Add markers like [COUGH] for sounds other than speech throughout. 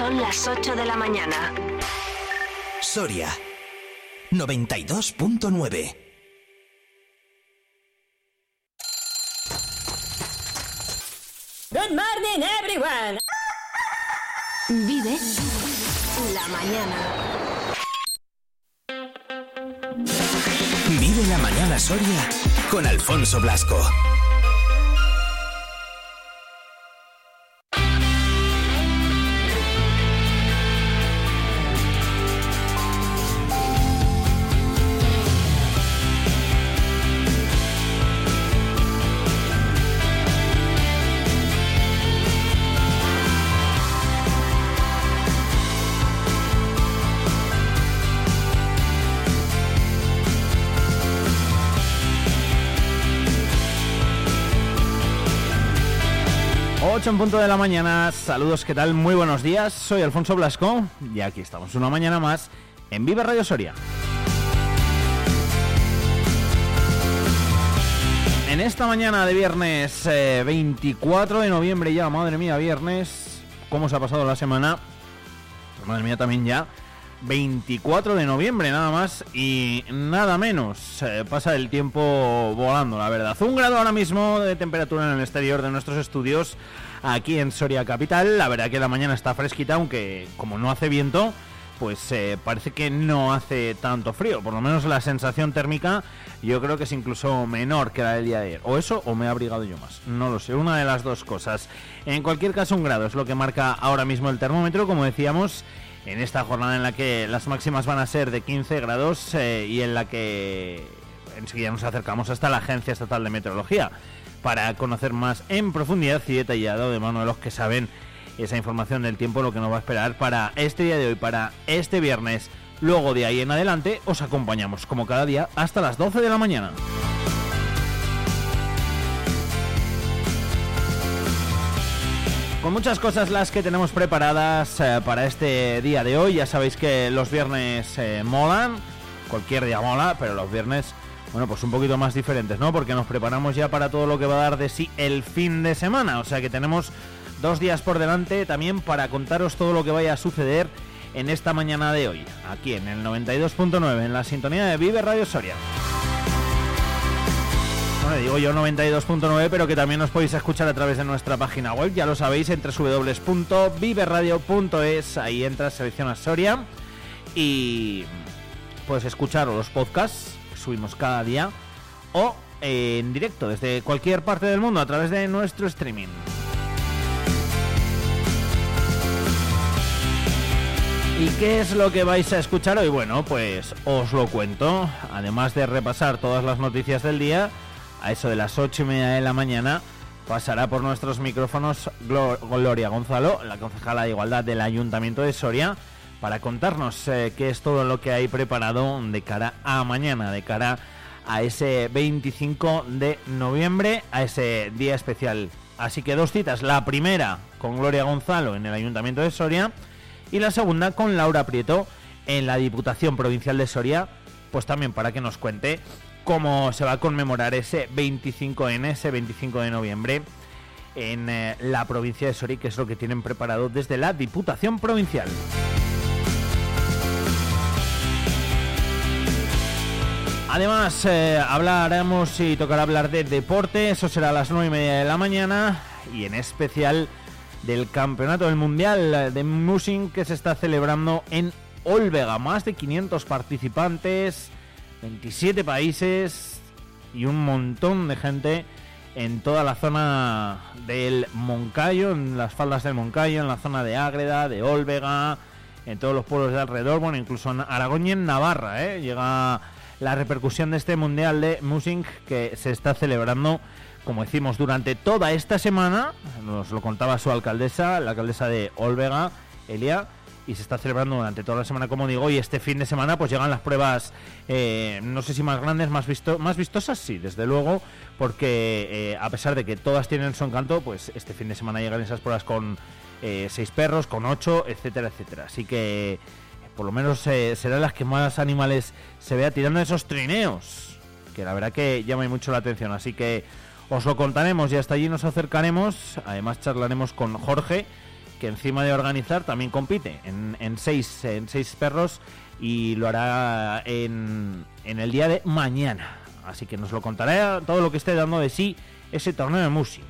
Son las 8 de la mañana. Soria 92.9 Good morning, everyone. Vive la mañana. Vive la mañana Soria con Alfonso Blasco. En punto de la mañana, saludos, ¿qué tal? Muy buenos días, soy Alfonso Blasco y aquí estamos una mañana más en Vive Radio Soria. En esta mañana de viernes 24 eh, de noviembre ya, madre mía, viernes, ¿cómo se ha pasado la semana? Madre mía, también ya. 24 de noviembre nada más y nada menos. Eh, pasa el tiempo volando, la verdad. Un grado ahora mismo de temperatura en el exterior de nuestros estudios aquí en Soria Capital. La verdad que la mañana está fresquita, aunque como no hace viento, pues eh, parece que no hace tanto frío. Por lo menos la sensación térmica yo creo que es incluso menor que la del día de ayer. O eso o me he abrigado yo más. No lo sé, una de las dos cosas. En cualquier caso, un grado es lo que marca ahora mismo el termómetro, como decíamos. En esta jornada en la que las máximas van a ser de 15 grados eh, y en la que enseguida nos acercamos hasta la Agencia Estatal de Meteorología para conocer más en profundidad y detallado de mano de los que saben esa información del tiempo, lo que nos va a esperar para este día de hoy, para este viernes. Luego de ahí en adelante os acompañamos como cada día hasta las 12 de la mañana. Con muchas cosas las que tenemos preparadas eh, para este día de hoy. Ya sabéis que los viernes eh, molan, cualquier día mola, pero los viernes bueno, pues un poquito más diferentes, ¿no? Porque nos preparamos ya para todo lo que va a dar de sí el fin de semana. O sea que tenemos dos días por delante también para contaros todo lo que vaya a suceder en esta mañana de hoy, aquí en el 92.9, en la sintonía de Vive Radio Soria. Digo yo 92.9, pero que también nos podéis escuchar a través de nuestra página web, ya lo sabéis, entre www.viveradio.es, ahí entras, seleccionas Soria y puedes escuchar los podcasts subimos cada día o en directo desde cualquier parte del mundo a través de nuestro streaming. ¿Y qué es lo que vais a escuchar hoy? Bueno, pues os lo cuento. Además de repasar todas las noticias del día, a eso de las ocho y media de la mañana pasará por nuestros micrófonos Gloria Gonzalo, la concejala de Igualdad del Ayuntamiento de Soria, para contarnos eh, qué es todo lo que hay preparado de cara a mañana, de cara a ese 25 de noviembre, a ese día especial. Así que dos citas, la primera con Gloria Gonzalo en el Ayuntamiento de Soria y la segunda con Laura Prieto en la Diputación Provincial de Soria, pues también para que nos cuente cómo se va a conmemorar ese 25 en ese 25 de noviembre en eh, la provincia de Soria, que es lo que tienen preparado desde la Diputación Provincial. Además, eh, hablaremos y tocará hablar de deporte, eso será a las 9 y media de la mañana, y en especial del Campeonato del Mundial de Musing que se está celebrando en Olvega. Más de 500 participantes, 27 países y un montón de gente en toda la zona del Moncayo, en las faldas del Moncayo, en la zona de Ágreda, de Olvega, en todos los pueblos de alrededor, bueno, incluso en Aragón y en Navarra, ¿eh? llega la repercusión de este Mundial de Musing que se está celebrando, como decimos, durante toda esta semana. Nos lo contaba su alcaldesa, la alcaldesa de Olvega, Elia y se está celebrando durante toda la semana, como digo, y este fin de semana pues llegan las pruebas, eh, no sé si más grandes, más, visto más vistosas, sí, desde luego, porque eh, a pesar de que todas tienen su encanto, pues este fin de semana llegan esas pruebas con eh, seis perros, con ocho, etcétera, etcétera. Así que por lo menos serán las que más animales se vea tirando esos trineos, que la verdad que llama mucho la atención, así que os lo contaremos y hasta allí nos acercaremos, además charlaremos con Jorge, que encima de organizar también compite en, seis, perros y lo hará en, en el día de mañana. Así que nos lo contará todo lo que esté dando de sí ese torneo de Musi.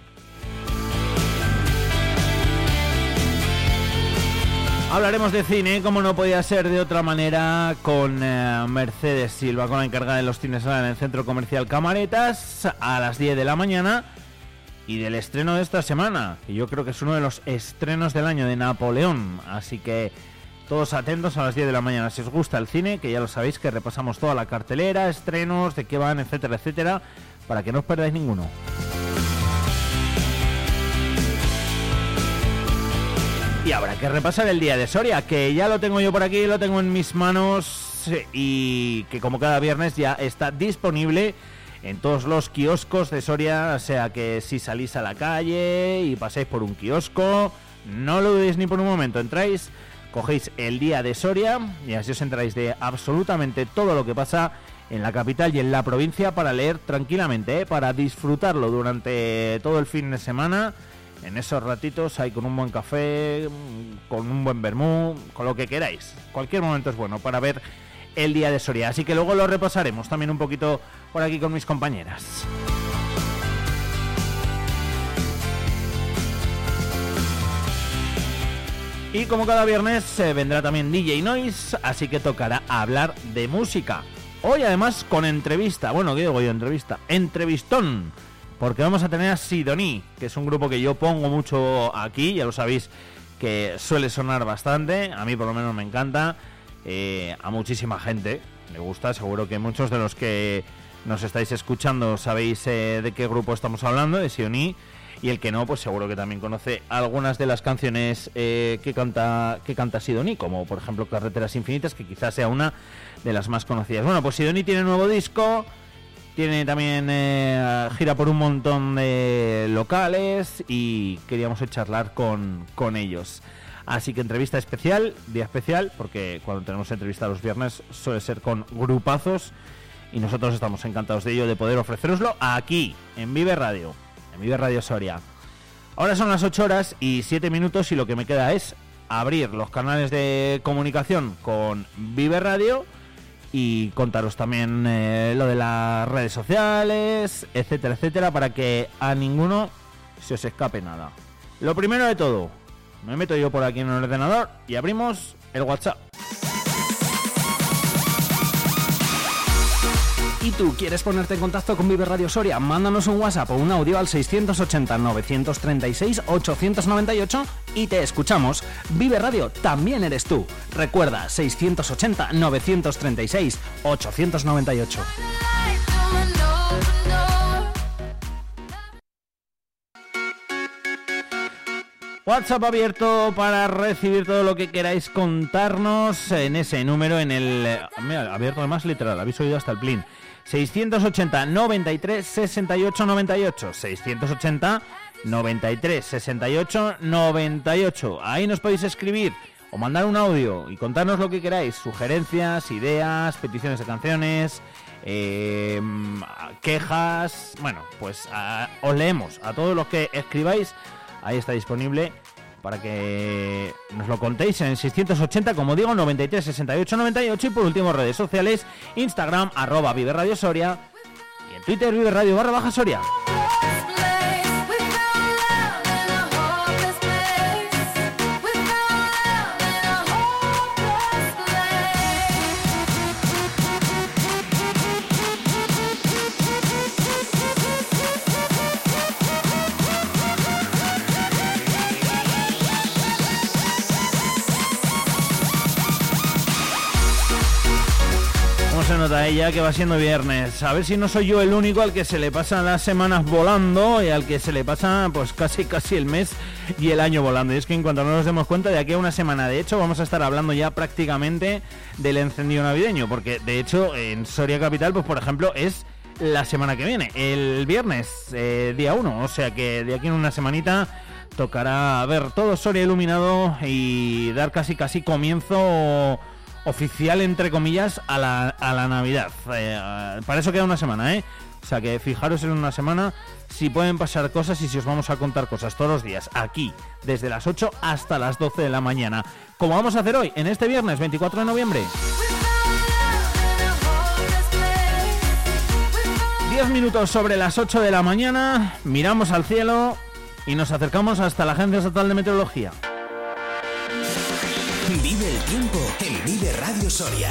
Hablaremos de cine, como no podía ser de otra manera, con eh, Mercedes Silva, con la encargada de los cines en el Centro Comercial Camaretas, a las 10 de la mañana, y del estreno de esta semana, que yo creo que es uno de los estrenos del año de Napoleón. Así que todos atentos a las 10 de la mañana. Si os gusta el cine, que ya lo sabéis que repasamos toda la cartelera, estrenos, de qué van, etcétera, etcétera, para que no os perdáis ninguno. Y habrá que repasar el día de Soria, que ya lo tengo yo por aquí, lo tengo en mis manos y que como cada viernes ya está disponible en todos los kioscos de Soria, o sea que si salís a la calle y pasáis por un kiosco, no lo dudéis ni por un momento, entráis, cogéis el día de Soria y así os enteráis de absolutamente todo lo que pasa en la capital y en la provincia para leer tranquilamente, ¿eh? para disfrutarlo durante todo el fin de semana en esos ratitos hay con un buen café, con un buen vermú, con lo que queráis. Cualquier momento es bueno para ver el día de Soria. Así que luego lo repasaremos también un poquito por aquí con mis compañeras. Y como cada viernes se vendrá también DJ Noise, así que tocará hablar de música. Hoy además con entrevista, bueno, ¿qué digo yo? Entrevista, entrevistón porque vamos a tener a Sidoní, que es un grupo que yo pongo mucho aquí, ya lo sabéis que suele sonar bastante, a mí por lo menos me encanta, eh, a muchísima gente me gusta, seguro que muchos de los que nos estáis escuchando sabéis eh, de qué grupo estamos hablando, de Sidoní, y el que no, pues seguro que también conoce algunas de las canciones eh, que canta que canta Sidoní, como por ejemplo Carreteras Infinitas, que quizás sea una de las más conocidas. Bueno, pues Sidoní tiene nuevo disco, tiene también gira por un montón de locales y queríamos charlar con, con ellos. Así que entrevista especial, día especial, porque cuando tenemos entrevista los viernes suele ser con grupazos y nosotros estamos encantados de ello, de poder ofreceroslo aquí, en Vive Radio, en Vive Radio Soria. Ahora son las 8 horas y 7 minutos y lo que me queda es abrir los canales de comunicación con Vive Radio y contaros también eh, lo de las redes sociales, etcétera, etcétera, para que a ninguno se os escape nada. Lo primero de todo, me meto yo por aquí en el ordenador y abrimos el WhatsApp. ¿Y tú quieres ponerte en contacto con Vive Radio Soria? Mándanos un WhatsApp o un audio al 680-936-898 y te escuchamos. Vive Radio también eres tú. Recuerda, 680-936-898. WhatsApp abierto para recibir todo lo que queráis contarnos en ese número, en el... Mira, abierto además literal, habéis oído hasta el plin. 680 93 68 98. 680 93 68 98. Ahí nos podéis escribir o mandar un audio y contarnos lo que queráis. Sugerencias, ideas, peticiones de canciones, eh, quejas. Bueno, pues a, os leemos a todos los que escribáis. Ahí está disponible para que nos lo contéis en 680, como digo, 93 68 98 y por último redes sociales, Instagram, arroba Vive Radio Soria y en Twitter Vive Radio barra baja Soria. Se nota ella que va siendo viernes. A ver si no soy yo el único al que se le pasan las semanas volando y al que se le pasa pues casi casi el mes y el año volando. Y es que en cuanto no nos demos cuenta de aquí a una semana, de hecho, vamos a estar hablando ya prácticamente del encendido navideño, porque de hecho en Soria Capital, pues por ejemplo, es la semana que viene, el viernes, eh, día 1. O sea que de aquí en una semanita tocará ver todo Soria iluminado y dar casi casi comienzo oficial, entre comillas, a la, a la Navidad. Eh, para eso queda una semana, ¿eh? O sea que fijaros en una semana si pueden pasar cosas y si os vamos a contar cosas todos los días, aquí, desde las 8 hasta las 12 de la mañana. Como vamos a hacer hoy, en este viernes 24 de noviembre. 10 minutos sobre las 8 de la mañana, miramos al cielo y nos acercamos hasta la Agencia Estatal de Meteorología. Soria.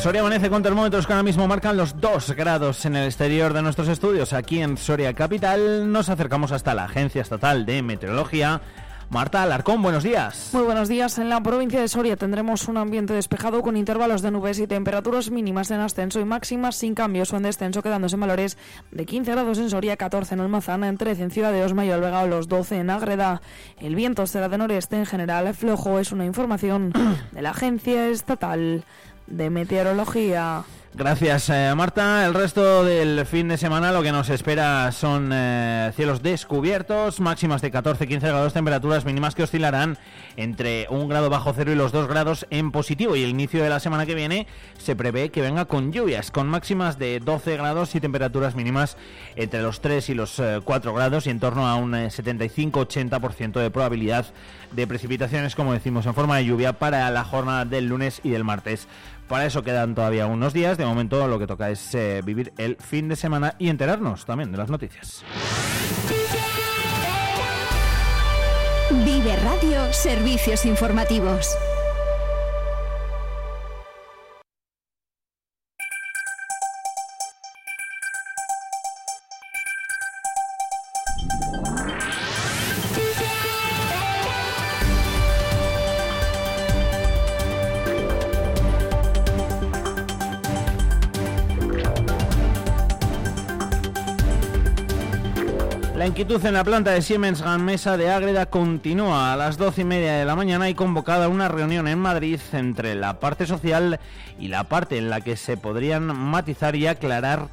Soria amanece con termómetros que ahora mismo marcan los 2 grados en el exterior de nuestros estudios. Aquí en Soria Capital nos acercamos hasta la Agencia Estatal de Meteorología. Marta Alarcón, buenos días. Muy buenos días. En la provincia de Soria tendremos un ambiente despejado con intervalos de nubes y temperaturas mínimas en ascenso y máximas sin cambios o en descenso, quedándose en valores de 15 grados en Soria, 14 en Almazán, 13 en Ciudad de Osma y Alvega, los 12 en Ágreda. El viento será de noreste en general flojo, es una información [CLEARS THROAT] de la Agencia Estatal de Meteorología. Gracias, eh, Marta. El resto del fin de semana lo que nos espera son eh, cielos descubiertos, máximas de 14-15 grados, temperaturas mínimas que oscilarán entre un grado bajo cero y los 2 grados en positivo. Y el inicio de la semana que viene se prevé que venga con lluvias, con máximas de 12 grados y temperaturas mínimas entre los 3 y los 4 grados y en torno a un 75-80% de probabilidad de precipitaciones, como decimos, en forma de lluvia para la jornada del lunes y del martes. Para eso quedan todavía unos días. De momento lo que toca es eh, vivir el fin de semana y enterarnos también de las noticias. Vive Radio Servicios Informativos. Inquietud en la planta de Siemens Gamesa de Ágreda continúa a las doce y media de la mañana y convocada una reunión en Madrid entre la parte social y la parte en la que se podrían matizar y aclarar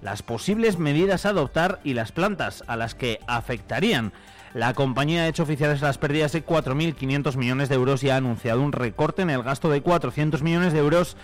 las posibles medidas a adoptar y las plantas a las que afectarían. La compañía ha hecho oficiales las pérdidas de 4.500 millones de euros y ha anunciado un recorte en el gasto de 400 millones de euros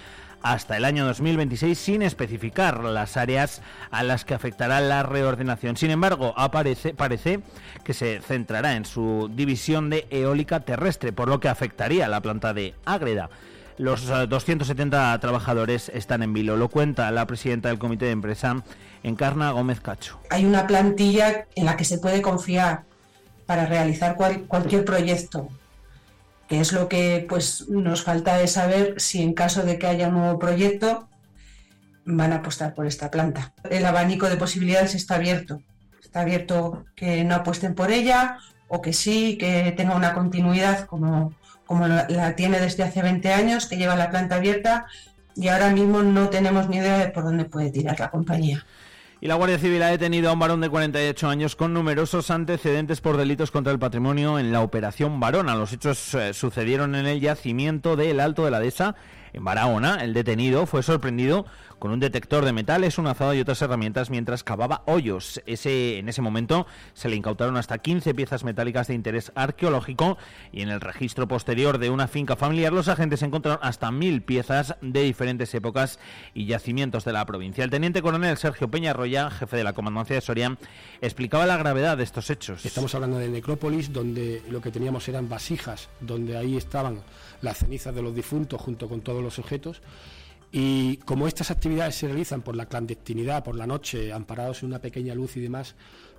hasta el año 2026 sin especificar las áreas a las que afectará la reordenación. Sin embargo, aparece, parece que se centrará en su división de eólica terrestre, por lo que afectaría a la planta de Ágreda. Los eh, 270 trabajadores están en vilo, lo cuenta la presidenta del comité de empresa, Encarna Gómez Cacho. Hay una plantilla en la que se puede confiar para realizar cual- cualquier proyecto que es lo que pues nos falta de saber si en caso de que haya un nuevo proyecto van a apostar por esta planta. El abanico de posibilidades está abierto. Está abierto que no apuesten por ella o que sí, que tenga una continuidad como, como la, tiene desde hace 20 años, que lleva la planta abierta y ahora mismo no tenemos ni idea de por dónde puede tirar la compañía. Y la Guardia Civil ha detenido a un varón de 48 años con numerosos antecedentes por delitos contra el patrimonio en la Operación Varona. Los hechos eh, sucedieron en el yacimiento del Alto de la Dehesa, en Barahona. El detenido fue sorprendido con un detector de metales, un azado y otras herramientas mientras cavaba hoyos. Ese, en ese momento se le incautaron hasta 15 piezas metálicas de interés arqueológico y en el registro posterior de una finca familiar los agentes encontraron hasta mil piezas de diferentes épocas y yacimientos de la provincia. El teniente coronel Sergio Peñarroya, jefe de la comandancia de Soria, explicaba la gravedad de estos hechos. Estamos hablando de necrópolis, donde lo que teníamos eran vasijas, donde ahí estaban las cenizas de los difuntos junto con todos los objetos. Y como estas actividades se realizan por la clandestinidad, por la noche, amparados en una pequeña luz y demás,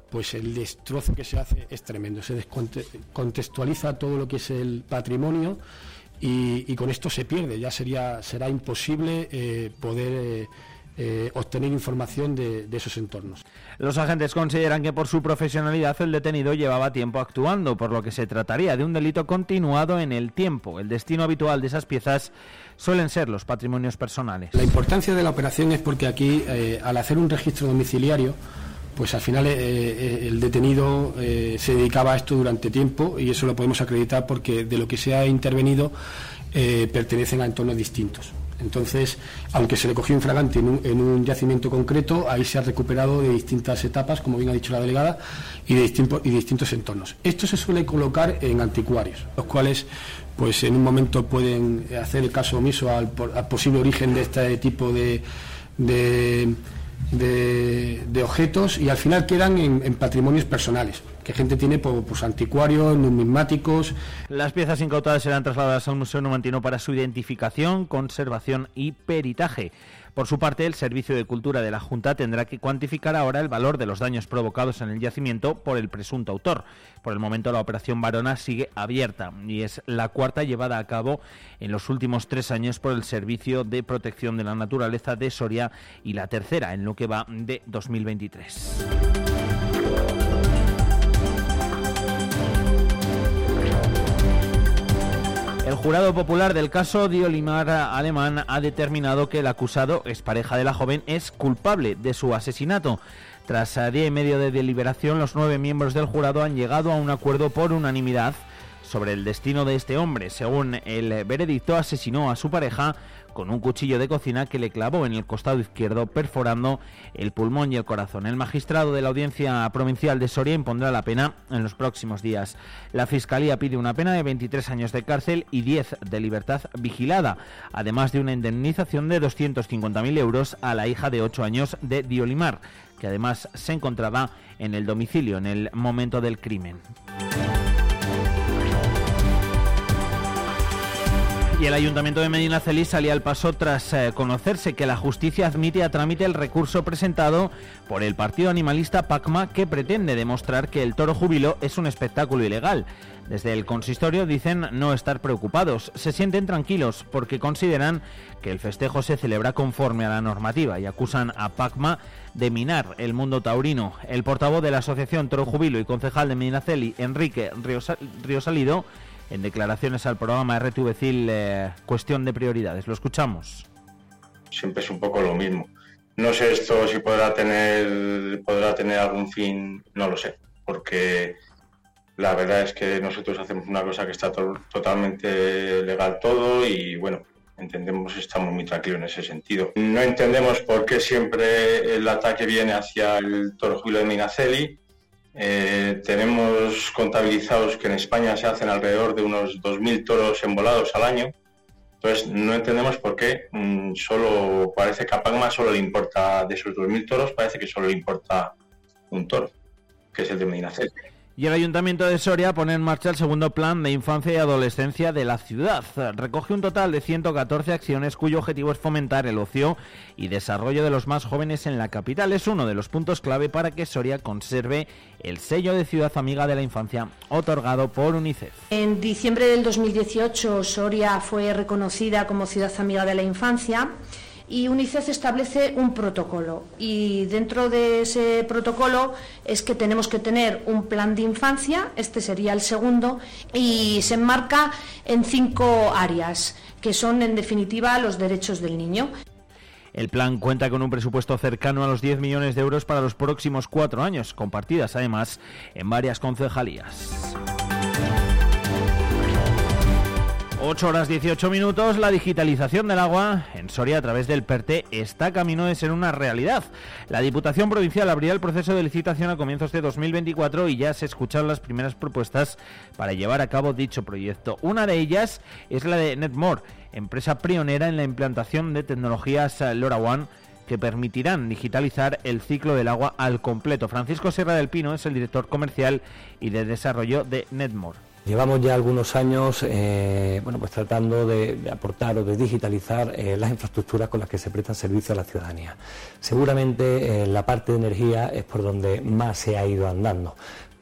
pues el destrozo que se hace es tremendo. Se descontextualiza todo lo que es el patrimonio y, con esto se pierde. Ya sería será imposible eh, poder eh, eh, obtener información de, de esos entornos. Los agentes consideran que por su profesionalidad el detenido llevaba tiempo actuando, por lo que se trataría de un delito continuado en el tiempo. El destino habitual de esas piezas suelen ser los patrimonios personales. La importancia de la operación es porque aquí, eh, al hacer un registro domiciliario, pues al final eh, el detenido eh, se dedicaba a esto durante tiempo y eso lo podemos acreditar porque de lo que se ha intervenido eh, pertenecen a entornos distintos. Entonces, aunque se le cogió infragante en un, en un yacimiento concreto, ahí se ha recuperado de distintas etapas, como bien ha dicho la delegada, y de, distintos, entornos. Esto se suele colocar en anticuarios, los cuales pues en un momento pueden hacer el caso omiso al, posible origen de este tipo de, de, objetos y al final quedan en, patrimonios personales que gente tiene pues, pues, anticuarios, numismáticos. Las piezas incautadas serán trasladadas al Museo Numantino para su identificación, conservación y peritaje. Por su parte, el Servicio de Cultura de la Junta tendrá que cuantificar ahora el valor de los daños provocados en el yacimiento por el presunto autor. Por el momento, la operación Varona sigue abierta y es la cuarta llevada a cabo en los últimos tres años por el Servicio de Protección de la Naturaleza de Soria y la tercera en lo que va de 2023. El jurado popular del caso Diolimar Alemán ha determinado que el acusado, es pareja de la joven, es culpable de su asesinato. Tras día y medio de deliberación, los nueve miembros del jurado han llegado a un acuerdo por unanimidad sobre el destino de este hombre. Según el veredicto, asesinó a su pareja con un cuchillo de cocina que le clavó en el costado izquierdo, perforando el pulmón y el corazón. El magistrado de la Audiencia Provincial de Soria impondrá la pena en los próximos días. La Fiscalía pide una pena de 23 años de cárcel y 10 de libertad vigilada, además de una indemnización de 250.000 euros a la hija de 8 años de Diolimar, que además se encontraba en el domicilio en el momento del crimen. Y el Ayuntamiento de Medinaceli salía al paso tras eh, conocerse que la justicia admite a trámite el recurso presentado por el partido animalista PACMA que pretende demostrar que el toro jubilo es un espectáculo ilegal. Desde el consistorio dicen no estar preocupados, se sienten tranquilos porque consideran que el festejo se celebra conforme a la normativa y acusan a PACMA de minar el mundo taurino. El portavoz de la Asociación Toro Jubilo y concejal de Medinaceli, Enrique Riosalido, en declaraciones al programa RTV eh, Cuestión de Prioridades. Lo escuchamos. Siempre es un poco lo mismo. No sé esto si podrá tener, podrá tener algún fin, no lo sé, porque la verdad es que nosotros hacemos una cosa que está totalmente legal todo y bueno, entendemos, estamos muy tranquilos en ese sentido. No entendemos por qué siempre el ataque viene hacia el Toro Julio de Minaceli, eh, tenemos contabilizados que en España se hacen alrededor de unos 2.000 toros embolados al año. Entonces, no entendemos por qué mm, solo parece que a Pagma solo le importa, de esos 2.000 toros, parece que solo le importa un toro, que es el de Medina y el Ayuntamiento de Soria pone en marcha el segundo plan de infancia y adolescencia de la ciudad. Recoge un total de 114 acciones cuyo objetivo es fomentar el ocio y desarrollo de los más jóvenes en la capital. Es uno de los puntos clave para que Soria conserve el sello de ciudad amiga de la infancia otorgado por UNICEF. En diciembre del 2018 Soria fue reconocida como ciudad amiga de la infancia y UNICEF establece un protocolo y dentro de ese protocolo es que tenemos que tener un plan de infancia, este sería el segundo, y se enmarca en cinco áreas, que son en definitiva los derechos del niño. El plan cuenta con un presupuesto cercano a los 10 millones de euros para los próximos cuatro años, compartidas además en varias concejalías. 8 horas 18 minutos, la digitalización del agua en Soria a través del PERTE está camino de ser una realidad. La Diputación Provincial abrirá el proceso de licitación a comienzos de 2024 y ya se escucharon las primeras propuestas para llevar a cabo dicho proyecto. Una de ellas es la de Netmore, empresa pionera en la implantación de tecnologías LoRaWAN que permitirán digitalizar el ciclo del agua al completo. Francisco Serra del Pino es el director comercial y de desarrollo de Netmore. Llevamos ya algunos años eh, bueno, pues tratando de, aportar o de digitalizar eh, las infraestructuras con las que se prestan servicio a la ciudadanía. Seguramente eh, la parte de energía es por donde más se ha ido andando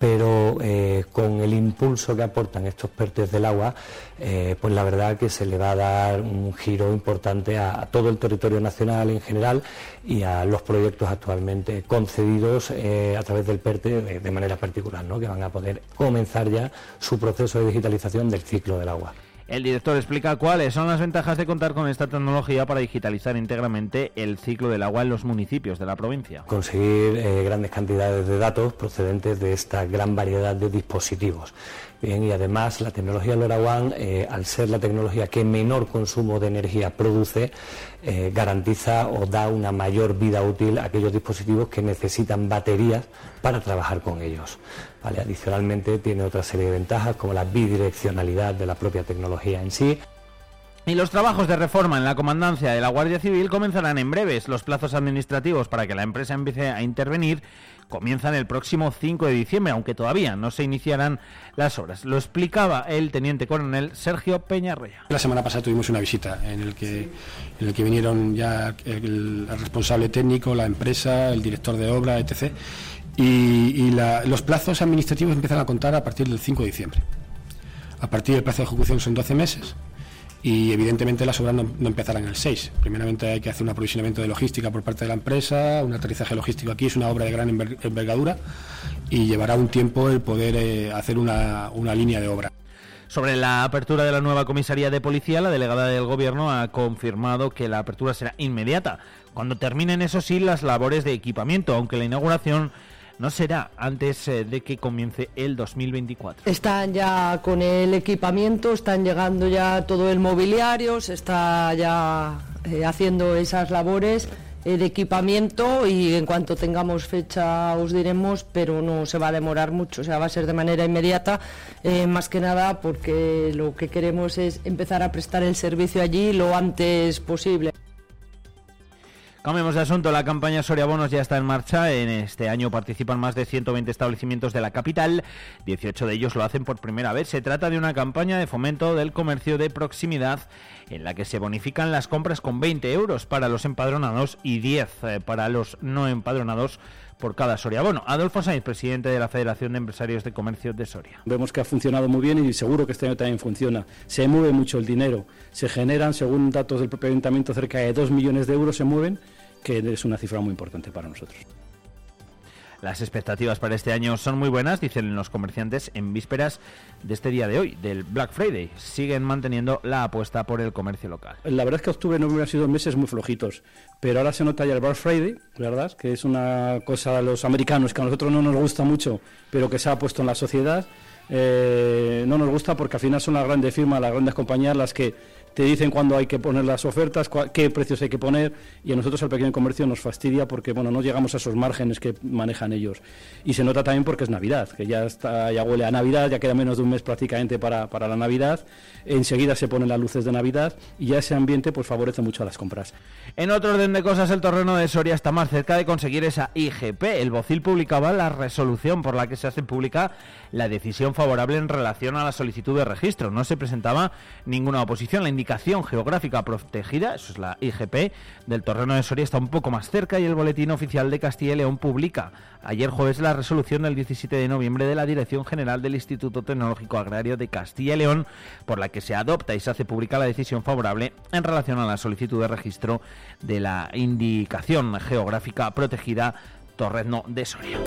pero eh, con el impulso que aportan estos PERTES del agua, eh, pues la verdad que se le va a dar un giro importante a, todo el territorio nacional en general y a los proyectos actualmente concedidos eh, a través del PERTE de, manera particular, ¿no? que van a poder comenzar ya su proceso de digitalización del ciclo del agua. El director explica cuáles son las ventajas de contar con esta tecnología para digitalizar íntegramente el ciclo del agua en los municipios de la provincia. Conseguir eh, grandes cantidades de datos procedentes de esta gran variedad de dispositivos. Bien, y además la tecnología LoRaWAN, eh, al ser la tecnología que menor consumo de energía produce, eh, garantiza o da una mayor vida útil a aquellos dispositivos que necesitan baterías para trabajar con ellos. Adicionalmente tiene otra serie de ventajas como la bidireccionalidad de la propia tecnología en sí. Y los trabajos de reforma en la comandancia de la Guardia Civil comenzarán en breves. Los plazos administrativos para que la empresa empiece a intervenir comienzan el próximo 5 de diciembre, aunque todavía no se iniciarán las obras. Lo explicaba el teniente coronel Sergio Peñarroya. La semana pasada tuvimos una visita en el que, en el que vinieron ya el, responsable técnico, la empresa, el director de obra, etc. Y, los plazos administrativos empiezan a contar a partir del 5 de diciembre. A partir del plazo de ejecución son 12 meses y evidentemente las obras no, empezarán el 6. Primeramente hay que hacer un aprovisionamiento de logística por parte de la empresa, un aterrizaje logístico aquí es una obra de gran envergadura y llevará un tiempo el poder eh, hacer una, una línea de obra. Sobre la apertura de la nueva comisaría de policía, la delegada del Gobierno ha confirmado que la apertura será inmediata, cuando terminen, eso sí, las labores de equipamiento, aunque la inauguración no será antes eh, de que comience el 2024. Están ya con el equipamiento, están llegando ya todo el mobiliario, se está ya eh, haciendo esas labores eh, de equipamiento y en cuanto tengamos fecha os diremos, pero no se va a demorar mucho, o sea, va a ser de manera inmediata, más que nada porque lo que queremos es empezar a prestar el servicio allí lo antes posible. Cambiemos de asunto. La campaña Soria Bonos ya está en marcha. En este año participan más de 120 establecimientos de la capital. 18 de ellos lo hacen por primera vez. Se trata de una campaña de fomento del comercio de proximidad en la que se bonifican las compras con 20 euros para los empadronados y 10 eh, para los no empadronados por cada Soria Bono. Adolfo Sainz, presidente de la Federación de Empresarios de Comercio de Soria. Vemos que ha funcionado muy bien y seguro que este año también funciona. Se mueve mucho el dinero. Se generan, según datos del propio ayuntamiento, cerca de 2 millones de euros se mueven que es una cifra muy importante para nosotros. Las expectativas para este año son muy buenas, dicen los comerciantes en vísperas de este día de hoy, del Black Friday. Siguen manteniendo la apuesta por el comercio local. La verdad es que octubre y noviembre sido meses muy flojitos, pero ahora se nota ya el Black Friday, ¿verdad? Que es una cosa de los americanos que a nosotros no nos gusta mucho, pero que se ha puesto en la sociedad. Eh, no nos gusta porque al final son las grandes firmas, las grandes compañías las que te dicen cuándo hay que poner las ofertas, qué precios hay que poner y a nosotros al pequeño comercio nos fastidia porque bueno no llegamos a esos márgenes que manejan ellos y se nota también porque es Navidad, que ya está ya huele a Navidad, ya queda menos de un mes prácticamente para, para la Navidad, enseguida se ponen las luces de Navidad y ya ese ambiente pues favorece mucho a las compras. En otro orden de cosas, el terreno de Soria está más cerca de conseguir esa IGP. El Bocil publicaba la resolución por la que se hace pública la decisión favorable en relación a la solicitud de registro. No se presentaba ninguna oposición. La indicación geográfica protegida, eso es la IGP, del terreno de Soria está un poco más cerca y el Boletín Oficial de Castilla y León publica ayer jueves la resolución del 17 de noviembre de la Dirección General del Instituto Tecnológico Agrario de Castilla y León, por la que se adopta y se hace pública la decisión favorable en relación a la solicitud de registro de la indicación geográfica protegida Torrezno de Soria.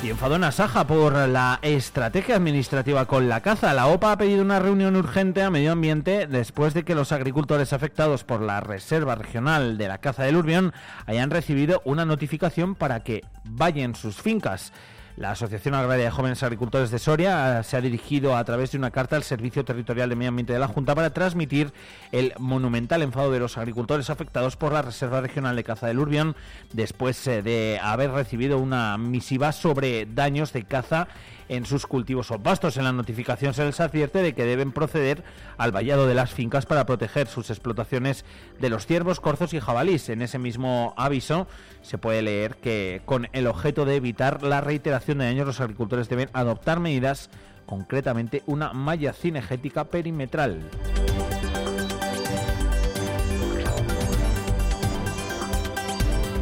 Y enfadona Saja por la estrategia administrativa con la caza. La OPA ha pedido una reunión urgente a medio ambiente después de que los agricultores afectados por la Reserva Regional de la Caza del Urbión hayan recibido una notificación para que vayan sus fincas. La Asociación Agraria de Jóvenes Agricultores de Soria se ha dirigido a través de una carta al Servicio Territorial de Medio Ambiente de la Junta para transmitir el monumental enfado de los agricultores afectados por la Reserva Regional de Caza del Urbión después eh, de haber recibido una misiva sobre daños de caza en sus cultivos o pastos. En la notificación se les advierte de que deben proceder al vallado de las fincas para proteger sus explotaciones de los ciervos, corzos y jabalís. En ese mismo aviso se puede leer que con el objeto de evitar la reiteración de daños los agricultores deben adoptar medidas, concretamente una malla cinegética perimetral.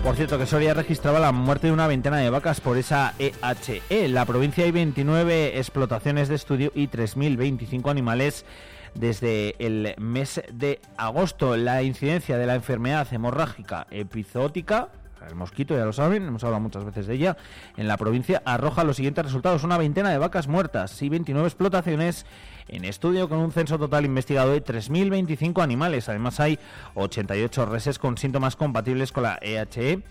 Por cierto, que Soria registraba la muerte de una veintena de vacas por esa EHE. E. La provincia hay 29 explotaciones de estudio y 3.025 animales desde el mes de agosto. La incidencia de la enfermedad hemorrágica epizootica el mosquito, ya lo saben, hemos hablado muchas veces de ella, en la provincia arroja los siguientes resultados. Una veintena de vacas muertas y 29 explotaciones en estudio con un censo total investigado de 3.025 animales. Además hay 88 reses con síntomas compatibles con la EHE.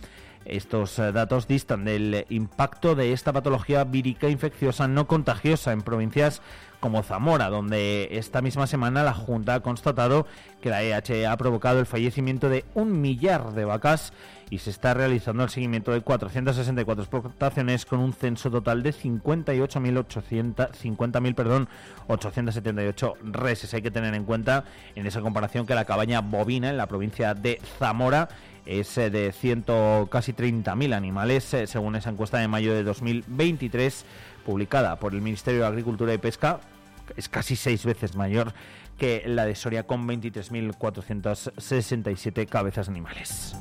Estos eh, datos distan del impacto de esta patología vírica infecciosa no contagiosa en provincias como Zamora, donde esta misma semana la Junta ha constatado que la EHE ha provocado el fallecimiento de un millar de vacas y se está realizando el seguimiento de 464 explotaciones con un censo total de 58.800 perdón, 878 reses. Hay que tener en cuenta en esa comparación que la cabaña bovina en la provincia de Zamora es eh, de ciento, casi 30.000 animales, eh, según esa encuesta de mayo de 2023 publicada por el Ministerio de Agricultura y Pesca, es casi seis veces mayor que la de Soria con 23.467 cabezas animales.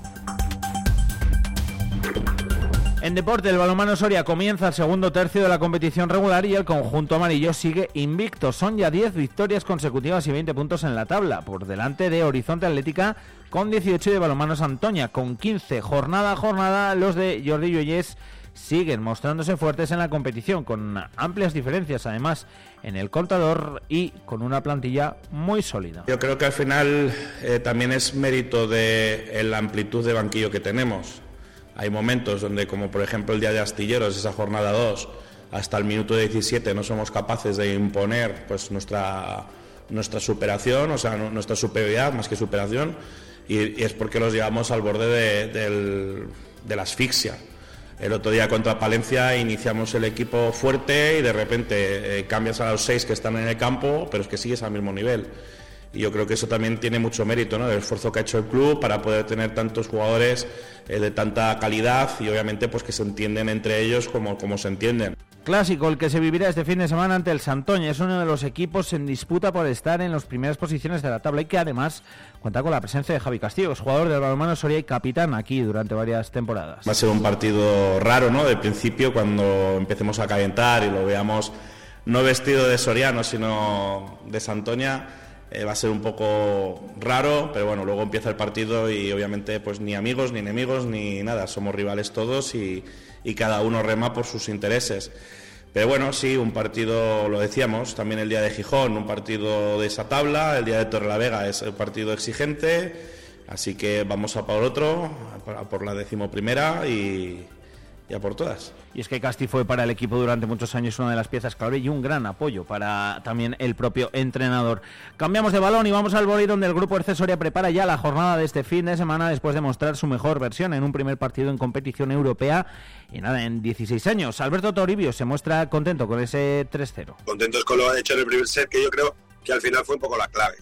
En deporte, el balonmano Soria comienza el segundo tercio de la competición regular y el conjunto amarillo sigue invicto. Son ya 10 victorias consecutivas y 20 puntos en la tabla, por delante de Horizonte Atlética con 18 y de balonmano Santoña con 15. Jornada a jornada, los de Jordi Lloyes siguen mostrándose fuertes en la competición, con amplias diferencias además en el contador y con una plantilla muy sólida. Yo creo que al final eh, también es mérito de la amplitud de banquillo que tenemos. Hay momentos donde, como por ejemplo el día de Astilleros, esa jornada 2, hasta el minuto 17 no somos capaces de imponer pues nuestra, nuestra superación, o sea, nuestra superioridad más que superación, y, es porque los llevamos al borde de, la asfixia. El otro día contra Palencia iniciamos el equipo fuerte y de repente eh, cambias a los seis que están en el campo, pero es que sigues al mismo nivel. Y yo creo que eso también tiene mucho mérito, ¿no? El esfuerzo que ha hecho el club para poder tener tantos jugadores eh, de tanta calidad y obviamente pues que se entienden entre ellos como, como se entienden. Clásico el que se vivirá este fin de semana ante el Santoña. Es uno de los equipos en disputa por estar en las primeras posiciones de la tabla y que además cuenta con la presencia de Javi Castillo, jugador del balonmano Soria y capitán aquí durante varias temporadas. Va a ser un partido raro, ¿no? De principio cuando empecemos a calentar y lo veamos no vestido de soriano, sino de Santoña eh, va a ser un poco raro, pero bueno, luego empieza el partido y obviamente pues ni amigos, ni enemigos, ni nada, somos rivales todos y, cada uno rema por sus intereses. Pero bueno, sí, un partido, lo decíamos, también el día de Gijón, un partido de esa tabla, el día de Torrelavega es un partido exigente, así que vamos a por otro, a por la decimoprimera y, y a por todas. Y es que Casti fue para el equipo durante muchos años una de las piezas clave y un gran apoyo para también el propio entrenador. Cambiamos de balón y vamos al boli donde el grupo Ercesoria prepara ya la jornada de este fin de semana después de mostrar su mejor versión en un primer partido en competición europea y nada, en 16 años. Alberto Toribio se muestra contento con ese 3-0. Contentos con lo ha hecho en el primer set, que yo creo que al final fue un poco la clave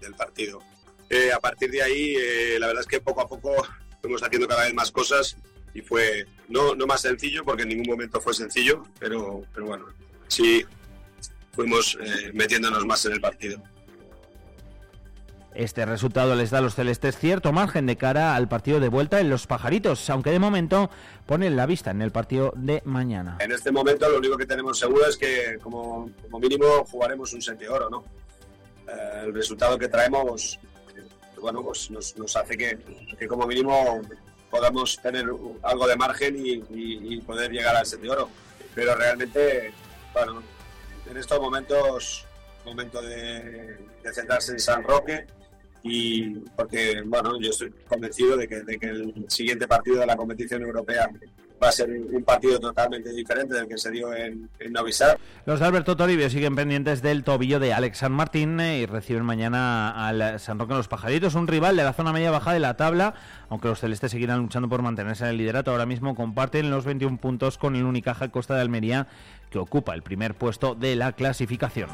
del partido. Eh, a partir de ahí, eh, la verdad es que poco a poco fuimos haciendo cada vez más cosas y fue no, no más sencillo, porque en ningún momento fue sencillo, pero, pero bueno, sí fuimos eh, metiéndonos más en el partido. Este resultado les da a los celestes cierto margen de cara al partido de vuelta en los pajaritos, aunque de momento ponen la vista en el partido de mañana. En este momento lo único que tenemos seguro es que como, como mínimo jugaremos un set de oro, ¿no? Eh, el resultado que traemos, bueno, pues nos, nos hace que, que como mínimo podamos tener algo de margen y, poder llegar al set de oro. Pero realmente, bueno, en estos momentos, momento de, centrarse en San Roque y porque, bueno, yo estoy convencido de que, de que el siguiente partido de la competición europea va a ser un partido totalmente diferente del que se dio en, en Novi Sad. Los de Alberto Toribio siguen pendientes del tobillo de Alex San Martín eh, y reciben mañana al San Roque en los Pajaritos, un rival de la zona media baja de la tabla, aunque los celestes seguirán luchando por mantenerse en el liderato. Ahora mismo comparten los 21 puntos con el Unicaja Costa de Almería, que ocupa el primer puesto de la clasificación.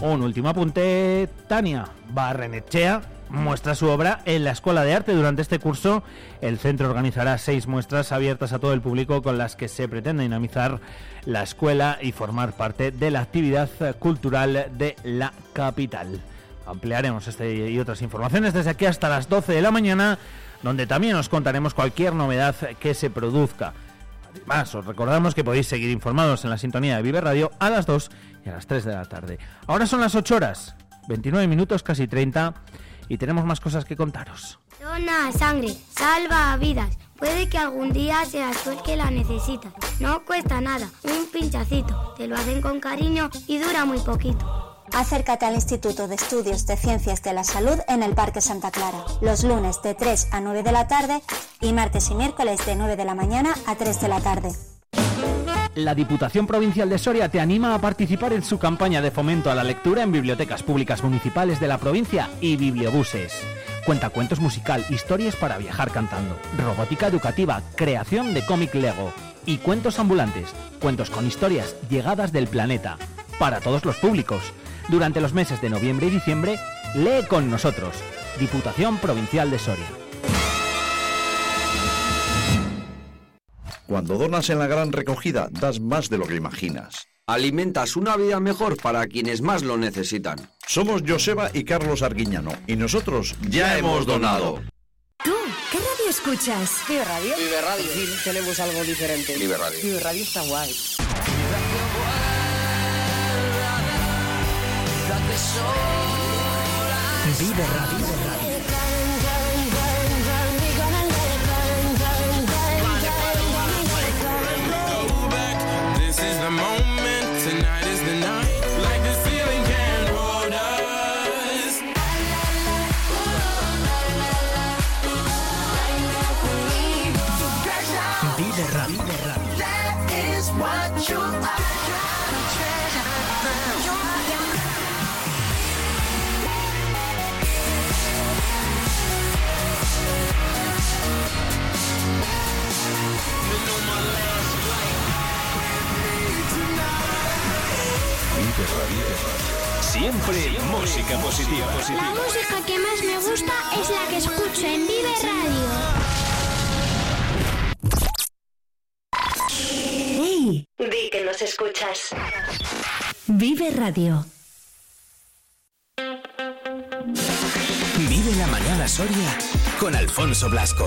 Un último apunte, Tania Barrenechea muestra su obra en la Escuela de Arte. Durante este curso, el centro organizará seis muestras abiertas a todo el público con las que se pretende dinamizar la escuela y formar parte de la actividad cultural de la capital. Ampliaremos este y otras informaciones desde aquí hasta las 12 de la mañana, donde también os contaremos cualquier novedad que se produzca. Además, os recordamos que podéis seguir informados en la sintonía de Vive Radio a las 2 y a las 3 de la tarde. Ahora son las 8 horas, 29 minutos, casi 30, y tenemos más cosas que contaros. Dona sangre, salva vidas. Puede que algún día seas tú el que la necesitas. No cuesta nada, un pinchacito. Te lo hacen con cariño y dura muy poquito. Acércate al Instituto de Estudios de Ciencias de la Salud en el Parque Santa Clara, los lunes de 3 a 9 de la tarde y martes y miércoles de 9 de la mañana a 3 de la tarde. La Diputación Provincial de Soria te anima a participar en su campaña de fomento a la lectura en bibliotecas públicas municipales de la provincia y bibliobuses. Cuentacuentos musical, historias para viajar cantando, robótica educativa, creación de cómic Lego y cuentos ambulantes, cuentos con historias llegadas del planeta, para todos los públicos. Durante los meses de noviembre y diciembre, lee con nosotros. Diputación Provincial de Soria. Cuando donas en la gran recogida, das más de lo que imaginas. Alimentas una vida mejor para quienes más lo necesitan. Somos Joseba y Carlos Arguiñano y nosotros ya, hemos donado. ¿Tú qué radio escuchas? Vive Radio. Vive Radio. Sí, tenemos algo diferente. Vive Radio. Vive Radio está guay. Vive Radio. This is the moment, Siempre música positiva. La música que más me gusta es la que escucho en Vive Radio. ¡Hey! Di que nos escuchas. Vive Radio. Vive la mañana Soria con Alfonso Blasco.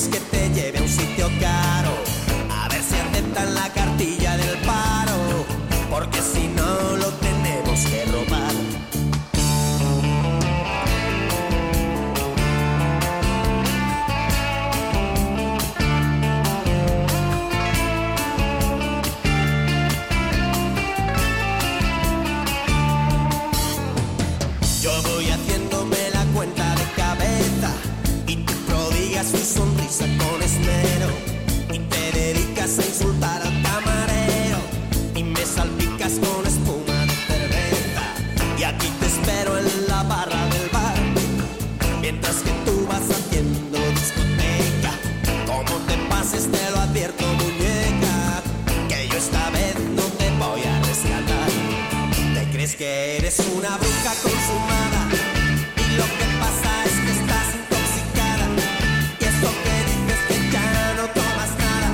Que te lleve a un sitio caro. A ver si aceptan la cartilla del paro, porque si no eres una bruja consumada. Y lo que pasa es que estás intoxicada. Y eso que dices que ya no tomas nada.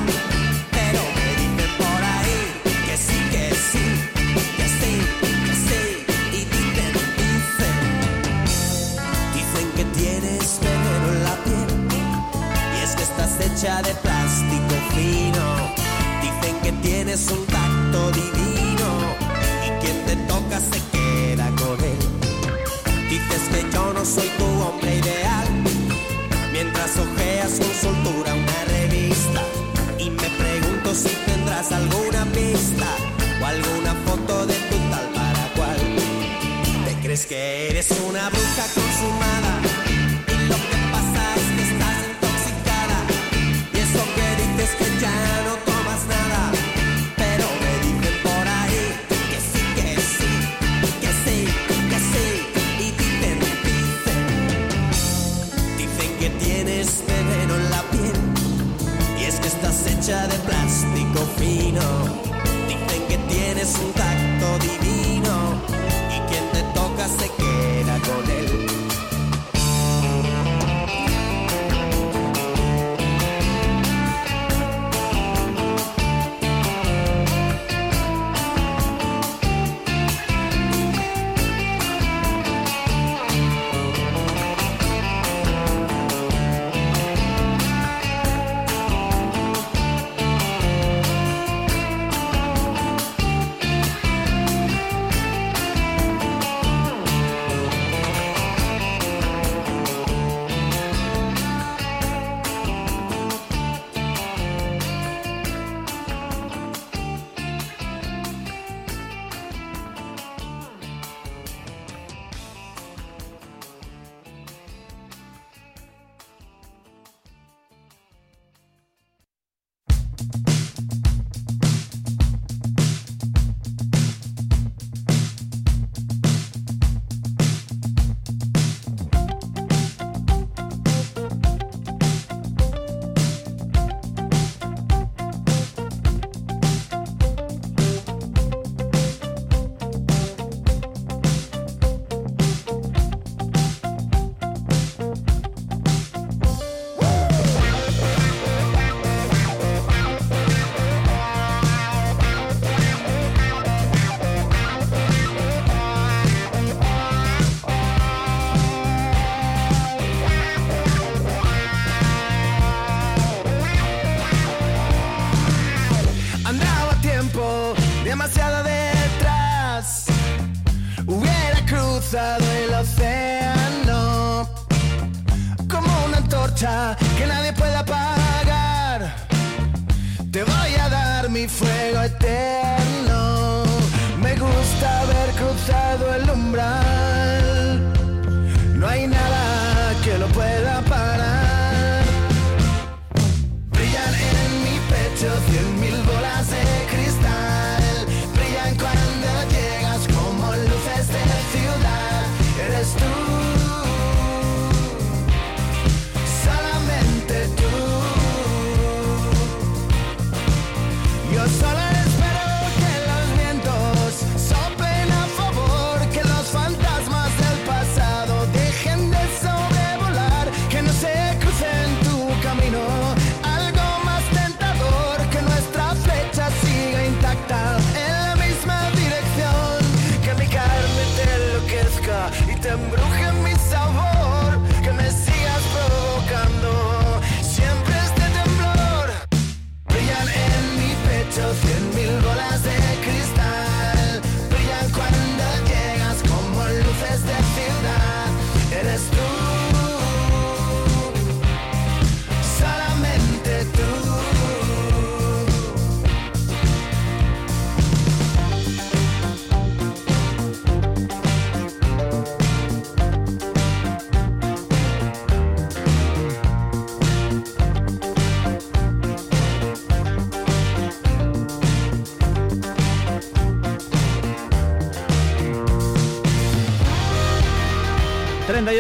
Pero me dicen por ahí que sí, que sí, que sí, que sí. Y dicen, dicen dicen que tienes veneno en la piel. Y es que estás hecha de plástico fino. Dicen que tienes un que eres una bruja consumada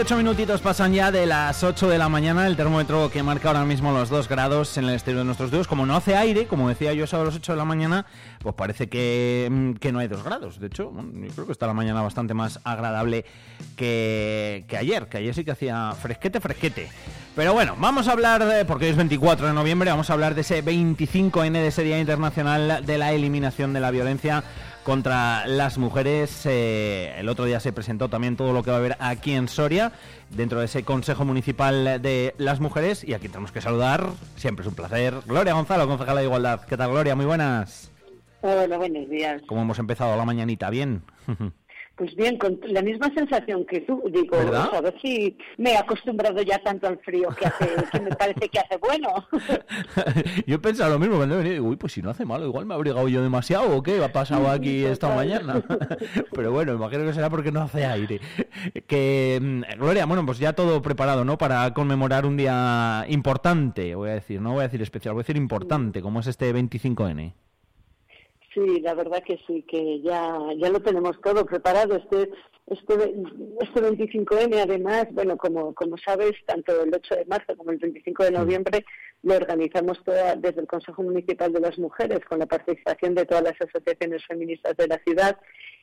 18 minutitos pasan ya de las 8 de la mañana, el termómetro que marca ahora mismo los 2 grados en el exterior de nuestros dedos. Como no hace aire, como decía yo a las 8 de la mañana, pues parece que, mm, que no hay 2 grados. De hecho, yo creo que está la mañana bastante más agradable que, que ayer, que ayer sí que hacía fresquete, fresquete. Pero bueno, vamos a hablar, de, porque hoy es 24 de noviembre, vamos a hablar de ese 25N, de ese Día Internacional de la Eliminación de la Violencia contra las mujeres. Eh, el otro día se presentó también todo lo que va a haber aquí en Soria, dentro de ese Consejo Municipal de las Mujeres. Y aquí tenemos que saludar, siempre es un placer, Gloria Gonzalo, concejala de Igualdad. ¿Qué tal, Gloria? Muy buenas. Hola, buenos días. ¿Cómo hemos empezado la mañanita? ¿Bien? [LAUGHS] Pues bien, con la misma sensación que tú, digo, ¿Verdad? a ver si me he acostumbrado ya tanto al frío que, hace, que me parece que hace bueno. [LAUGHS] yo he pensado lo mismo cuando he venido. Digo, uy, pues si no hace malo, igual me he abrigado yo demasiado o qué ha pasado aquí esta mañana. [LAUGHS] Pero bueno, imagino que será porque no hace aire. Que, mm, Gloria, bueno, pues ya todo preparado, ¿no? Para conmemorar un día importante, voy a decir, no voy a decir especial, voy a decir importante, como es este 25N. Sí, la verdad que sí, que ya, ya lo tenemos todo preparado. Este, este, este 25N, además, bueno, como, como sabes, tanto el 8 de marzo como el 25 de noviembre lo organizamos toda, desde el Consejo Municipal de las Mujeres, con la participación de todas las asociaciones feministas de la ciudad.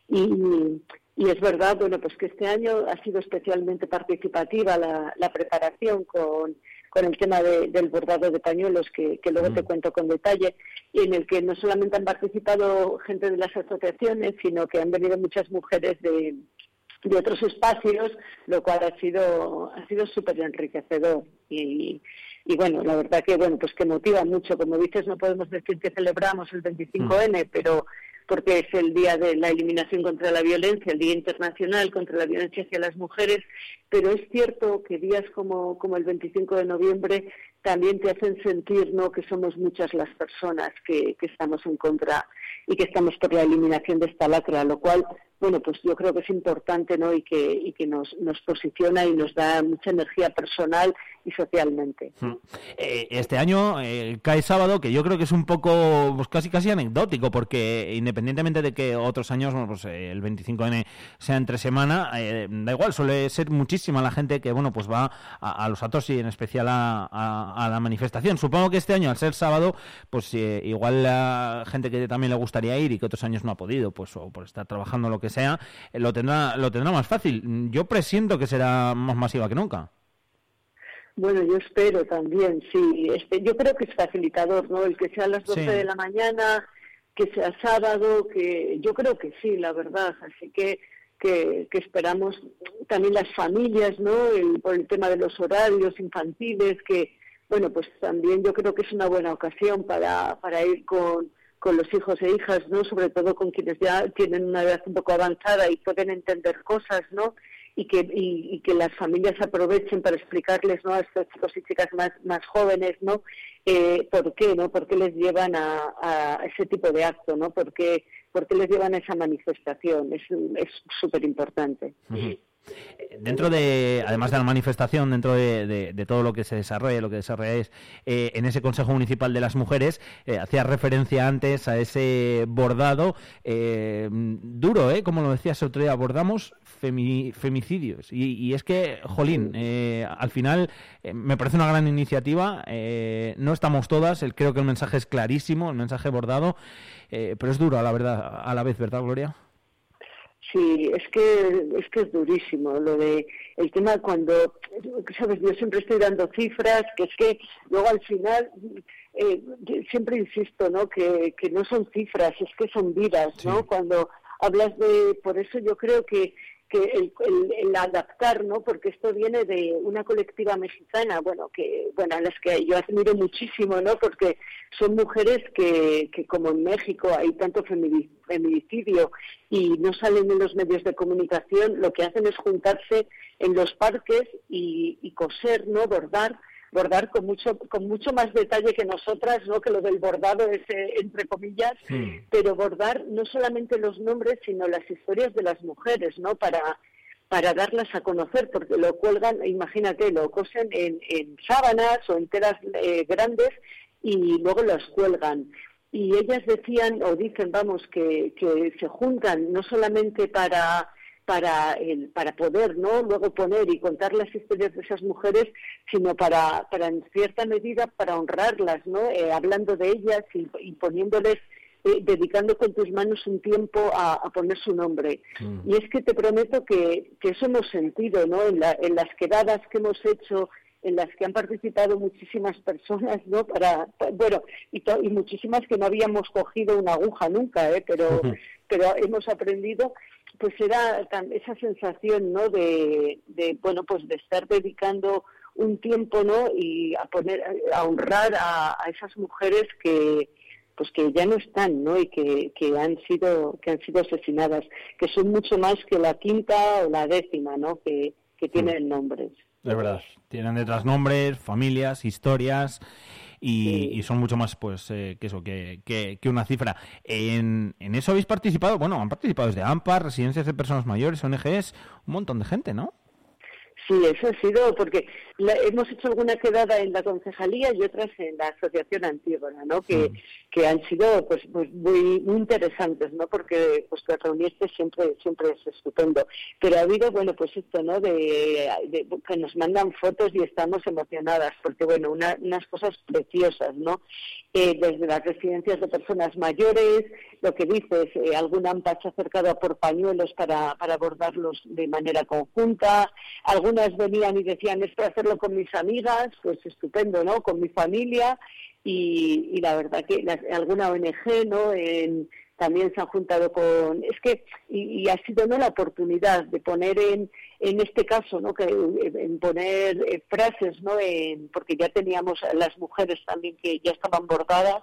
Y, y es verdad, bueno, pues que este año ha sido especialmente participativa la, la preparación con con el tema de- del bordado de pañuelos, que, que luego te cuento con detalle, y en el que no solamente han participado gente de las asociaciones, sino que han venido muchas mujeres de, de otros espacios, lo cual ha sido ha sido súper enriquecedor. Y, y bueno, la verdad que bueno, pues que motiva mucho. Como dices, no podemos decir que celebramos el 25N, pero porque es el día de la eliminación contra la violencia, el Día Internacional contra la Violencia hacia las Mujeres, pero es cierto que días como, como el 25 de noviembre también te hacen sentir ¿no? que somos muchas las personas que, que estamos en contra y que estamos por la eliminación de esta lacra, lo cual, bueno, pues yo creo que es importante ¿no? y que, y que nos, posiciona y nos da mucha energía personal y socialmente. Eh, este año eh, cae sábado, que yo creo que es un poco, pues casi casi anecdótico, porque independientemente de que otros años, pues eh, el 25N sea entre semana, eh, da igual, suele ser muchísima la gente que, bueno, pues va a, los actos y en especial a, la manifestación. Supongo que este año, al ser sábado, pues eh, igual la gente que también le gustaría ir y que otros años no ha podido, pues o por estar trabajando lo que sea, eh, lo tendrá, lo tendrá más fácil. Yo presiento que será más masiva que nunca. Bueno, yo espero también, sí. Este, yo creo que es facilitador, ¿no? El que sea a las 12 Sí. de la mañana, que sea sábado, que yo creo que sí, la verdad. Así que, que, que esperamos también las familias, ¿no? El, por el tema de los horarios infantiles, que, bueno, pues también yo creo que es una buena ocasión para, para ir con, con los hijos e hijas, ¿no? Sobre todo con quienes ya tienen una edad un poco avanzada y pueden entender cosas, ¿no? y que, y, que las familias aprovechen para explicarles ¿no? a estos chicos y chicas más, más jóvenes ¿no? Eh, por qué, ¿no? por qué les llevan a, ese tipo de acto, ¿no? por, qué, por qué les llevan a esa manifestación. Es es súper importante. Dentro de, además de la manifestación, dentro de, de- de todo lo que se desarrolla, lo que desarrolláis eh, en ese Consejo Municipal de las Mujeres, eh, hacía referencia antes a ese bordado eh, duro, ¿eh? Como lo decías el otro día, abordamos femi- femicidios. Y, y es que, jolín, al final me parece una gran iniciativa. no estamos todas, el- creo que el mensaje es clarísimo, el mensaje bordado, pero es duro a la verdad, a la vez, ¿verdad, Gloria? Sí, es que es que es durísimo lo de el tema cuando sabes yo siempre estoy dando cifras que es que luego al final eh, siempre insisto no que, que no son cifras es que son vidas no cuando hablas de por eso yo creo que el, adaptar, ¿no? Porque esto viene de una colectiva mexicana, bueno, que, bueno, a las que yo admiro muchísimo, ¿no? Porque son mujeres que, que como en México hay tanto femini- feminicidio y no salen en los medios de comunicación, lo que hacen es juntarse en los parques y, y coser, ¿no? Bordar, bordar con mucho, con mucho más detalle que nosotras, ¿no? Que lo del bordado es, entre comillas, pero bordar no solamente los nombres, sino las historias de las mujeres, ¿no? Para, para darlas a conocer, porque lo cuelgan, imagínate, lo cosen en, en sábanas o en telas eh, grandes y luego las cuelgan. Y ellas decían, o dicen, vamos, que, que se juntan no solamente para para el, para poder no luego poner y contar las historias de esas mujeres sino para para en cierta medida para honrarlas no Eh, hablando de ellas y, y poniéndoles eh, dedicando con tus manos un tiempo a, a poner su nombre. Y es que te prometo que, que eso hemos sentido no en, la- en las quedadas que hemos hecho en las que han participado muchísimas personas, ¿no? Para, pa- bueno, y, to- y muchísimas que no habíamos cogido una aguja nunca, ¿eh? Pero, [LAUGHS] pero hemos aprendido, pues era esa sensación, ¿no? De, de, bueno, pues de estar dedicando un tiempo, ¿no? Y a poner, a honrar a, a esas mujeres que, pues que ya no están, ¿no? Y que, que han sido, que han sido asesinadas, que son mucho más que la quinta o la décima, ¿no? Que, que tienen nombres. Es verdad. Tienen detrás nombres, familias, historias y, y son mucho más pues eh, que eso, que, que- que una cifra. En, en eso habéis participado, bueno, han participado desde AMPA, residencias de personas mayores, ONGs, un montón de gente, ¿no? Sí, eso ha sido porque la- hemos hecho alguna quedada en la concejalía y otras en la asociación Antígona, ¿no? Que, que han sido pues, pues muy, muy interesantes, ¿no? Porque pues que reunirse siempre siempre es estupendo. Pero ha habido, bueno, pues esto, ¿no? De, de- que nos mandan fotos y estamos emocionadas porque, bueno, una- unas cosas preciosas, ¿no? Eh, desde las residencias de personas mayores, lo que dices, eh, algún AMPA se ha acercado a por pañuelos para, para abordarlos de manera conjunta, algunas venían y decían, es para hacerlo con mis amigas, pues estupendo, ¿no? Con mi familia, y, y la verdad que las- alguna ONG, ¿no? En- también se han juntado con es que y, y ha sido no la oportunidad de poner en en este caso no que en poner eh, frases no en, porque ya teníamos las mujeres también que ya estaban bordadas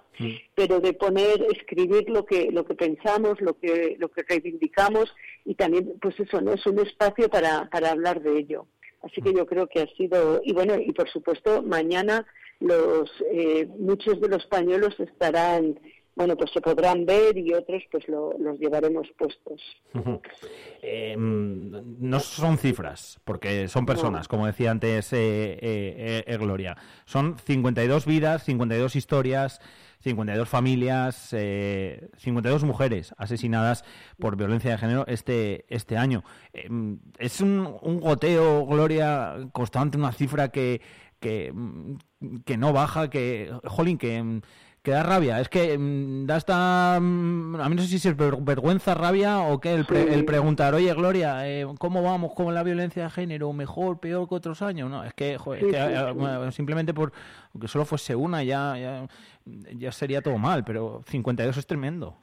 pero de poner escribir lo que lo que pensamos lo que lo que reivindicamos y también pues eso no es un espacio para para hablar de ello así que yo creo que ha sido y bueno y por supuesto mañana los eh, muchos de los pañuelos estarán bueno pues se podrán ver y otros pues lo- los llevaremos puestos. Eh, mm, no son cifras, porque son personas, como decía antes eh, eh, eh, Gloria. Son 52 vidas, 52 historias, 52 familias, eh, 52 mujeres asesinadas por violencia de género este, este año. Eh, mm, es un, un goteo, Gloria, constante, una cifra que, que, mm, que no baja, que, jolín, que... mm, que da rabia, es que mm, da esta... mm, a mí no sé si es ver- vergüenza, rabia o qué, el, pre- Sí. el preguntar, oye Gloria, eh, ¿cómo vamos con la violencia de género? ¿Mejor, peor que otros años? No, es que, joder, es que, sí, eh, simplemente por que solo fuese una ya, ya, ya sería todo mal, pero 52 es tremendo.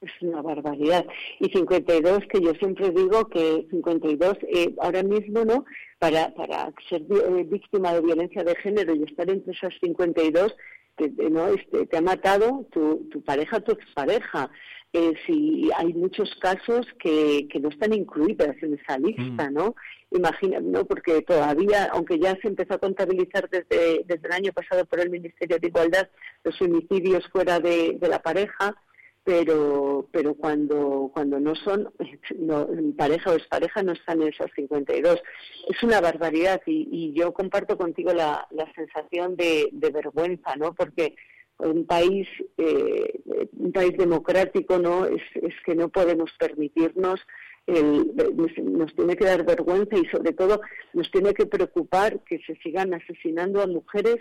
Es una barbaridad. Y 52, que yo siempre digo que 52, eh, ahora mismo, ¿no? Para, para ser eh, víctima de violencia de género y estar entre esas 52, te, te- ¿no? Este, te ha matado tu, tu pareja, tu expareja. Eh, si hay muchos casos que, que no están incluidas en esa lista, ¿no? Imagina, ¿no? Porque todavía, aunque ya se empezó a contabilizar desde, desde el año pasado por el Ministerio de Igualdad los homicidios fuera de, la pareja, pero pero cuando cuando no son [LAUGHS] no, pareja o expareja no están en esas 52 es una barbaridad y, y yo comparto contigo la, la sensación de, de vergüenza no porque un país eh, un país democrático no es, es que no podemos permitirnos el- nos, tiene que dar vergüenza y sobre todo nos tiene que preocupar que se sigan asesinando a mujeres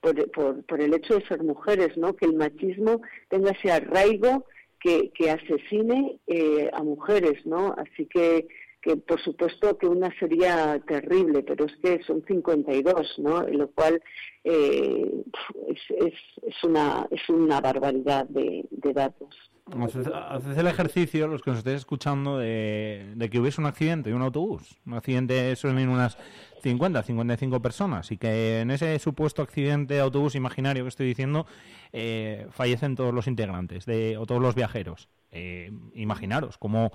por, por, por el hecho de ser mujeres, ¿no? Que el machismo tenga ese arraigo que, asesine eh, a mujeres, ¿no? Así que, que por supuesto que una sería terrible, pero es que son 52, ¿no? Lo cual eh, es, es, es, una, es una barbaridad de datos. Haced el ejercicio, los que nos estéis escuchando, de, que hubiese un accidente de un autobús. Un accidente suelen unas 50, 55 personas y que en ese supuesto accidente de autobús imaginario que estoy diciendo eh, fallecen todos los integrantes de, o todos los viajeros. Eh, imaginaros cómo,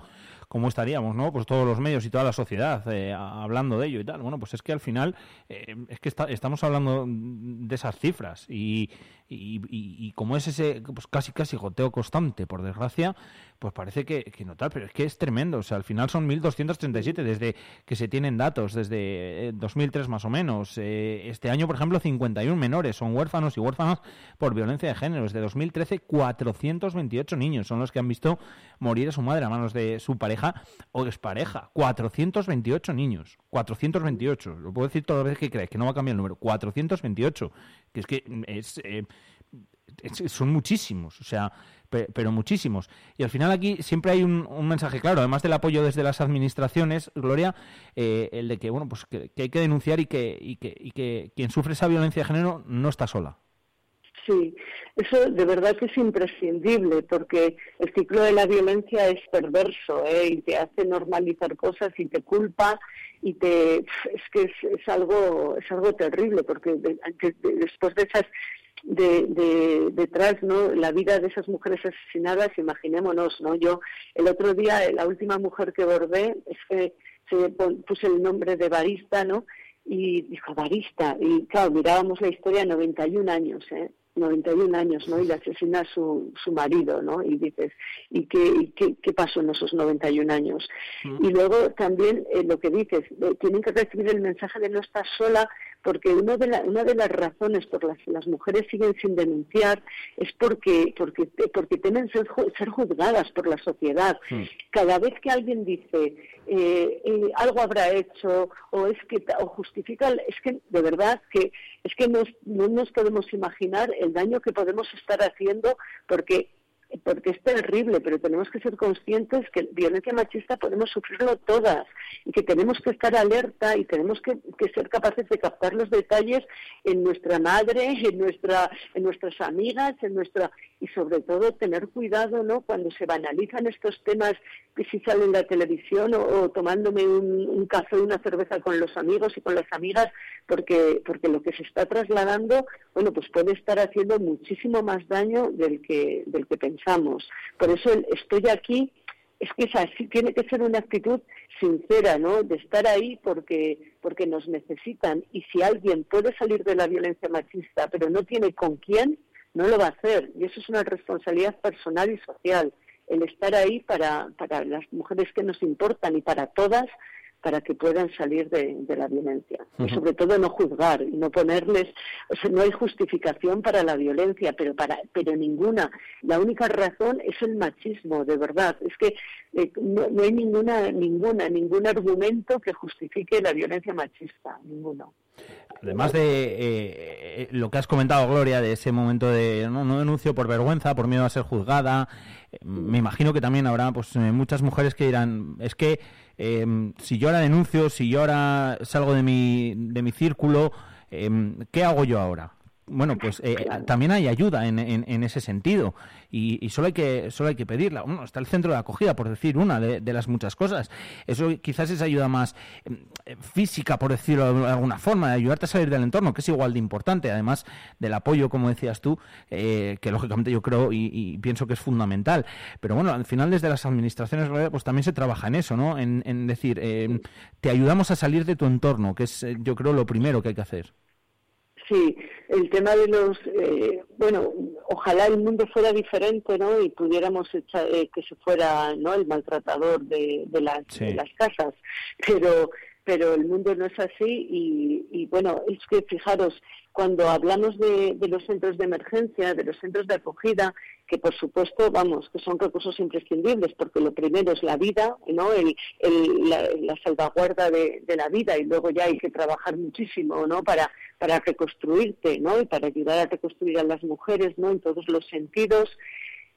cómo estaríamos, ¿no? Pues todos los medios y toda la sociedad eh, hablando de ello y tal. Bueno, pues es que al final eh, es que está- estamos hablando de esas cifras y, y, como es ese pues casi casi goteo constante, por desgracia, pues parece que, no tal, pero es que es tremendo. O sea, al final son 1.237 desde que se tienen datos, desde eh, 2003 más o menos. Eh, este año, por ejemplo, 51 menores son huérfanos y huérfanas por violencia de género. Desde 2013, 428 niños son los que han visto morir a su madre a manos de su pareja o expareja. 428 niños. 428. Lo puedo decir todas las veces que creáis, que no va a cambiar el número. 428. Que es que es... eh, son muchísimos, o sea, pe- pero muchísimos. Y al final aquí siempre hay un, mensaje claro, además del apoyo desde las administraciones, Gloria, eh, el de que bueno, pues que, hay que denunciar y que, y que y que quien sufre esa violencia de género no está sola. Sí, eso de verdad que es imprescindible porque el ciclo de la violencia es perverso ¿eh? y te hace normalizar cosas y te culpa y te es que es, es algo es algo terrible porque de- de- de- después de esas de, de- detrás no la vida de esas mujeres asesinadas imaginémonos no yo el otro día la última mujer que bordé es que se puse el nombre de barista no y dijo barista y claro mirábamos la historia 91 años eh 91 años, ¿no? Y le asesina a su, su marido, ¿no? Y dices, ¿y qué, y qué, qué pasó en esos 91 años? Y luego también eh, lo que dices, eh, tienen que recibir el mensaje de no estar sola, porque una de, la- una de las razones por las que las mujeres siguen sin denunciar es porque, porque, porque temen ser, ser juzgadas por la sociedad. Cada vez que alguien dice eh, eh, algo habrá hecho o es que o justifica, es que de verdad que es que nos- no nos podemos imaginar el daño que podemos estar haciendo porque porque es terrible, pero tenemos que ser conscientes que violencia machista podemos sufrirlo todas y que tenemos que estar alerta y tenemos que, ser capaces de captar los detalles en nuestra madre, en nuestra, en nuestras amigas, en nuestra y sobre todo tener cuidado, ¿no? Cuando se banalizan estos temas que si sale en la televisión o, o tomándome un, un café, una cerveza con los amigos y con las amigas, porque porque lo que se está trasladando, bueno, pues puede estar haciendo muchísimo más daño del que del que pensamos. Por eso el estoy aquí es que es así, tiene que ser una actitud sincera, ¿no? De estar ahí porque porque nos necesitan. Y si alguien puede salir de la violencia machista, pero no tiene con quién, no lo va a hacer. Y eso es una responsabilidad personal y social el estar ahí para para las mujeres que nos importan y para todas para que puedan salir de, de la violencia. Y sobre todo no juzgar y no ponerles, o sea, no hay justificación para la violencia, pero para pero ninguna. La única razón es el machismo, de verdad. Es que eh, no, no hay ninguna ninguna ningún argumento que justifique la violencia machista, ninguno. Además de eh, eh, lo que has comentado, Gloria, de ese momento de no, denuncio por vergüenza, por miedo a ser juzgada, eh, me imagino que también habrá pues muchas mujeres que dirán, es que eh, si yo ahora denuncio, si yo ahora salgo de mi, de mi círculo, eh, ¿qué hago yo ahora? Bueno, pues eh, también hay ayuda en, en- en ese sentido y, y solo hay que solo hay que pedirla. Bueno, está el centro de acogida, por decir una de, de las muchas cosas. Eso quizás es ayuda más eh, física, por decirlo de alguna forma, de ayudarte a salir del entorno, que es igual de importante, además del apoyo, como decías tú, eh, que lógicamente yo creo y, y pienso que es fundamental. Pero bueno, al final desde las administraciones, pues también se trabaja en eso, ¿no? En, en decir, eh, te ayudamos a salir de tu entorno, que es eh, yo creo lo primero que hay que hacer. Sí, el tema de los, eh, bueno, ojalá el mundo fuera diferente, ¿no? Y pudiéramos echar, eh, que se fuera, ¿no? El maltratador de, de las, Sí. de las casas, pero pero el mundo no es así y, y, bueno, es que fijaros, cuando hablamos de, de los centros de emergencia, de los centros de acogida, que por supuesto, vamos, que son recursos imprescindibles, porque lo primero es la vida, ¿no? El, el- la, la salvaguarda de, de la vida y luego ya hay que trabajar muchísimo, ¿no? Para, para reconstruirte, ¿no? Y para ayudar a reconstruir a las mujeres, ¿no? En todos los sentidos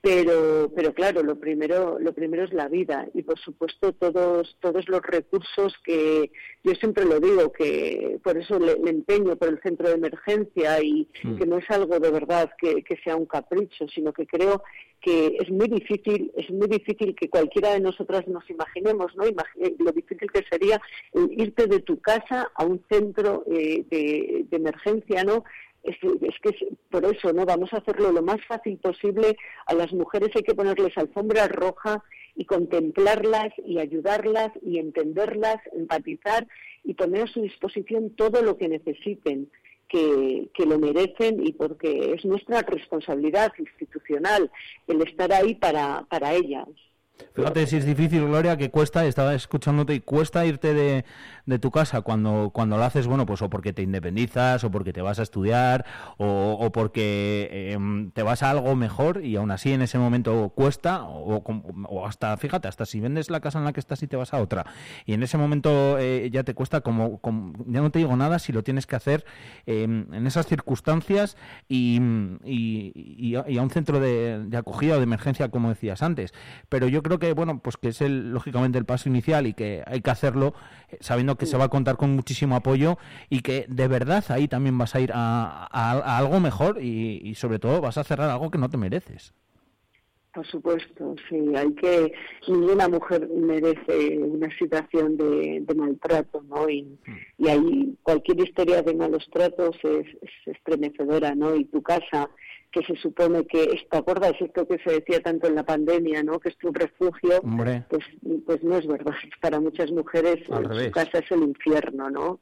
pero pero claro lo primero lo primero es la vida y por supuesto todos todos los recursos que yo siempre lo digo que por eso le, le empeño por el centro de emergencia y Mm. que no es algo de verdad que, que sea un capricho sino que creo que es muy difícil es muy difícil que cualquiera de nosotras nos imaginemos no Imagi- lo difícil que sería eh, irte de tu casa a un centro eh, de, de emergencia no es, es que es- por eso no vamos a hacerlo lo más fácil posible a las mujeres hay que ponerles alfombra roja y contemplarlas y ayudarlas y entenderlas empatizar y poner a su disposición todo lo que necesiten que, que lo merecen y porque es nuestra responsabilidad institucional el estar ahí para, para ellas. Fíjate si es difícil, Gloria, que cuesta, estaba escuchándote y cuesta irte de, de tu casa cuando, cuando lo haces, bueno, pues o porque te independizas, o porque te vas a estudiar, o, porque em, te vas a algo mejor y aún así en ese momento cuesta, o, o hasta, fíjate, hasta si vendes la casa en la que estás y te vas a otra, y en ese momento eh, ya te cuesta como, ya no te digo nada si lo tienes que hacer em, en esas circunstancias y, y, a- un centro de, de acogida o de emergencia, como decías antes. Pero yo creo que, bueno, pues que es el, lógicamente el paso inicial y que hay que hacerlo eh, sabiendo que se va a contar con muchísimo apoyo y que de verdad ahí también vas a ir a, a- algo mejor y, y sobre todo vas a cerrar algo que no te mereces. Por supuesto, sí, hay que, ninguna mujer merece una situación de, de maltrato, ¿no? Y, y ahí cualquier historia de malos tratos es, es estremecedora, ¿no? Y tu casa, que se supone que, ¿te acuerdas esto que se decía tanto en la pandemia, ¿no? Que es tu refugio, Hombre. pues, pues no es verdad. [LAUGHS] Para muchas mujeres su casa es el infierno, ¿no?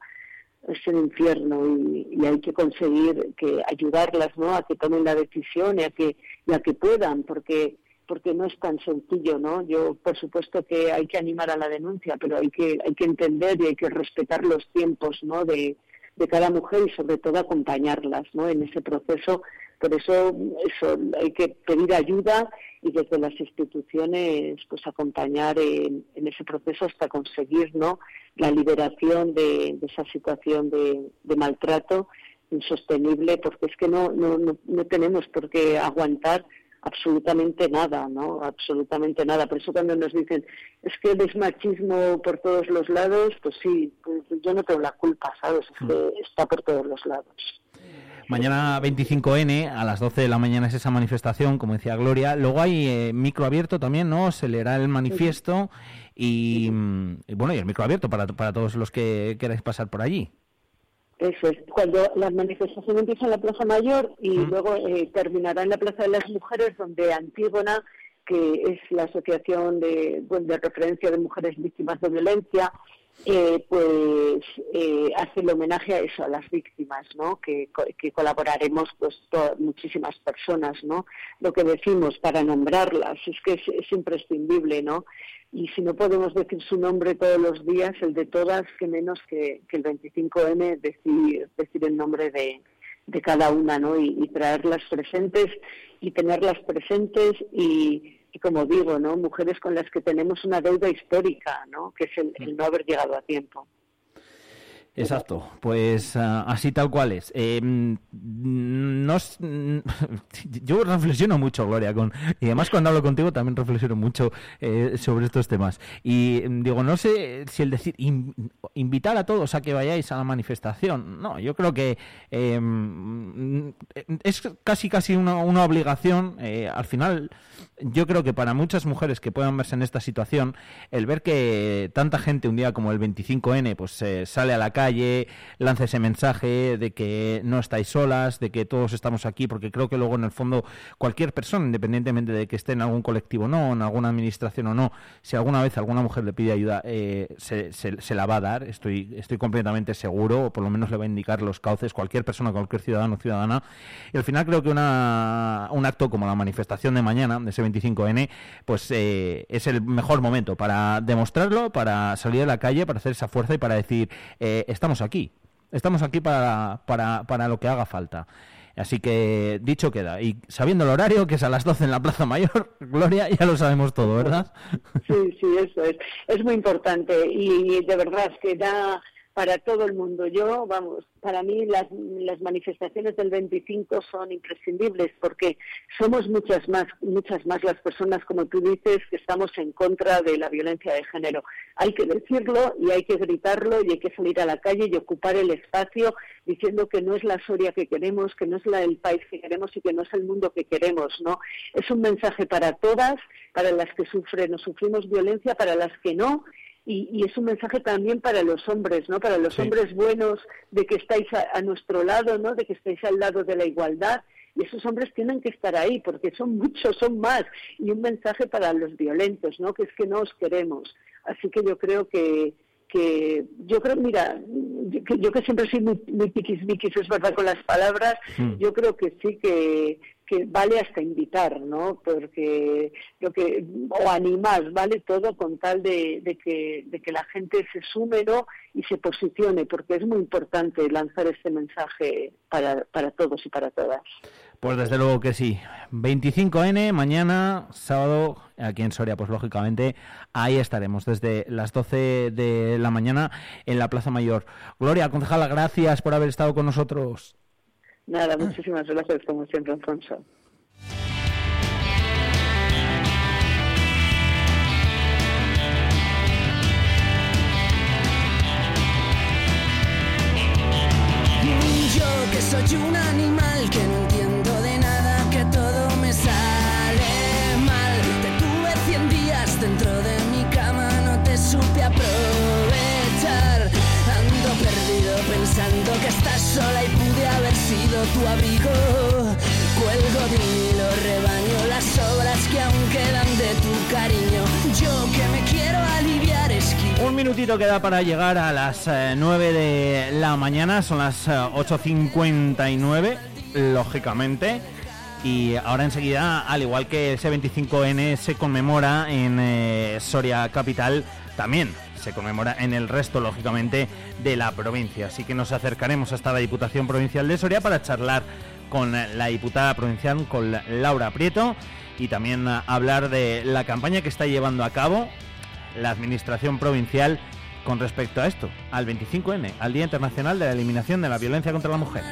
es el infierno y, y hay que conseguir que ayudarlas no a que tomen la decisión y a que y a que puedan porque porque no es tan sencillo no yo por supuesto que hay que animar a la denuncia pero hay que hay que entender y hay que respetar los tiempos no de de cada mujer y sobre todo acompañarlas ¿no? en ese proceso. Por eso, eso hay que pedir ayuda y desde las instituciones pues acompañar en, en ese proceso hasta conseguir ¿no? la liberación de, de esa situación de, de maltrato insostenible porque es que no, no, no, no tenemos por qué aguantar absolutamente nada, ¿no? Absolutamente nada. Por eso cuando nos dicen, es que es machismo por todos los lados, pues sí, pues yo no tengo la culpa, ¿sabes? Es que está por todos los lados. Mañana 25N, a las 12 de la mañana es esa manifestación, como decía Gloria. Luego hay eh, micro abierto también, ¿no? Se leerá el manifiesto y, mm, y, bueno, y el micro abierto para, para todos los que queráis pasar por allí. Eso es, cuando la manifestación empieza en la Plaza Mayor y luego eh, terminará en la Plaza de las Mujeres, donde Antígona, que es la asociación de, bueno, de referencia de mujeres víctimas de violencia, eh, pues eh, hace el homenaje a eso, a las víctimas, ¿no? Que, que colaboraremos pues muchísimas personas, ¿no? Lo que decimos para nombrarlas es que es, es imprescindible, ¿no? Y si no podemos decir su nombre todos los días, el de todas, que menos que, que el 25N decir, decir el nombre de, de cada una, ¿no? Y traerlas presentes y tenerlas presentes y, y como digo, ¿no? Mujeres con las que tenemos una deuda histórica, ¿no? Que es el, el no haber llegado a tiempo. Exacto, pues ah, así tal cual es. Eh, no [LAUGHS] yo reflexiono mucho, Gloria, con, y además cuando hablo contigo también reflexiono mucho eh, sobre estos temas. Y mm, digo, no sé si el decir in- invitar a todos a que vayáis a la manifestación, no, yo creo que eh, es casi casi una, una obligación. eh, al final, yo creo que para muchas mujeres que puedan verse en esta situación, el ver que tanta gente un día como el 25N pues sale a la calle, lanza ese mensaje de que no estáis solas, de que todos estamos aquí, porque creo que luego en el fondo cualquier persona, independientemente de que esté en algún colectivo o no, en alguna administración o no, si alguna vez alguna mujer le pide ayuda, eh, se, se- se la va a dar, estoy, estoy completamente seguro, o por lo menos le va a indicar los cauces cualquier persona, cualquier ciudadano o ciudadana. Y al final creo que una, un acto como la manifestación de mañana, de ese 25N, pues eh, es el mejor momento para demostrarlo, para salir a la calle, para hacer esa fuerza y para decir, eh, estamos aquí, estamos aquí para, para, para lo que haga falta. Así que dicho queda, y sabiendo el horario, que es a las 12 en la Plaza Mayor, [LAUGHS] Gloria, ya lo sabemos todo, ¿verdad? Sí, sí, eso es. Es muy importante y de verdad que da para todo el mundo. Yo, vamos, para mí las, manifestaciones del 25 son imprescindibles porque somos muchas más, muchas más las personas, como tú dices, que estamos en contra de la violencia de género. Hay que decirlo y hay que gritarlo y hay que salir a la calle y ocupar el espacio diciendo que no es la Soria que queremos, que no es la, el país que queremos y que no es el mundo que queremos, ¿no? Es un mensaje para todas, para las que sufren o sufrimos violencia, para las que no, y, y es un mensaje también para los hombres, ¿no? Para los Sí. hombres buenos de que estáis a, a nuestro lado, ¿no? De que estáis al lado de la igualdad. Y esos hombres tienen que estar ahí porque son muchos, son más. Y un mensaje para los violentos, ¿no? Que es que no os queremos. Así que yo creo que, que yo creo, mira, yo que, yo que siempre soy muy, muy piquis es verdad con las palabras, Mm. yo creo que sí que, que vale hasta invitar, ¿no? Porque lo que, o animar, vale todo con tal de, de que, de que la gente se sume. Y se posicione, porque es muy importante lanzar este mensaje para, para todos y para todas. Pues desde luego que sí. 25N, mañana, sábado, aquí en Soria, pues lógicamente, ahí estaremos desde las 12 de la mañana en la Plaza Mayor. Gloria, concejala, gracias por haber estado con nosotros. Nada, muchísimas gracias, como siempre, Alfonso. Yo que soy un animal que no entiendo de nada, que todo me sale mal. Te tuve 100 días dentro de mi cama, no te supe aprovechar. Ando perdido pensando que estás sola y tu abrigo. Cuelgo de hilo, rebaño las obras que aún quedan de tu cariño. Yo que me quiero aliviar, esquivo. Un minutito queda para llegar a las eh, 9 de la mañana, son las eh, 8.59, lógicamente. Y ahora enseguida, al igual que ese 25N se conmemora en eh, Soria Capital, también se conmemora en el resto, lógicamente, de la provincia. Así que nos acercaremos hasta la Diputación Provincial de Soria para charlar con la diputada provincial, con Laura Prieto, y también hablar de la campaña que está llevando a cabo la Administración Provincial con respecto a esto, al 25N, al Día Internacional de la Eliminación de la Violencia contra la Mujer.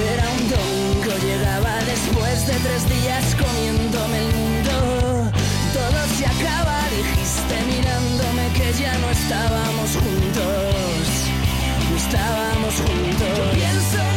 Era un domingo, llegaba después de tres días comiéndome el mundo. Todo se acaba, dijiste mirándome que ya no estábamos juntos. No estábamos juntos. Yo pienso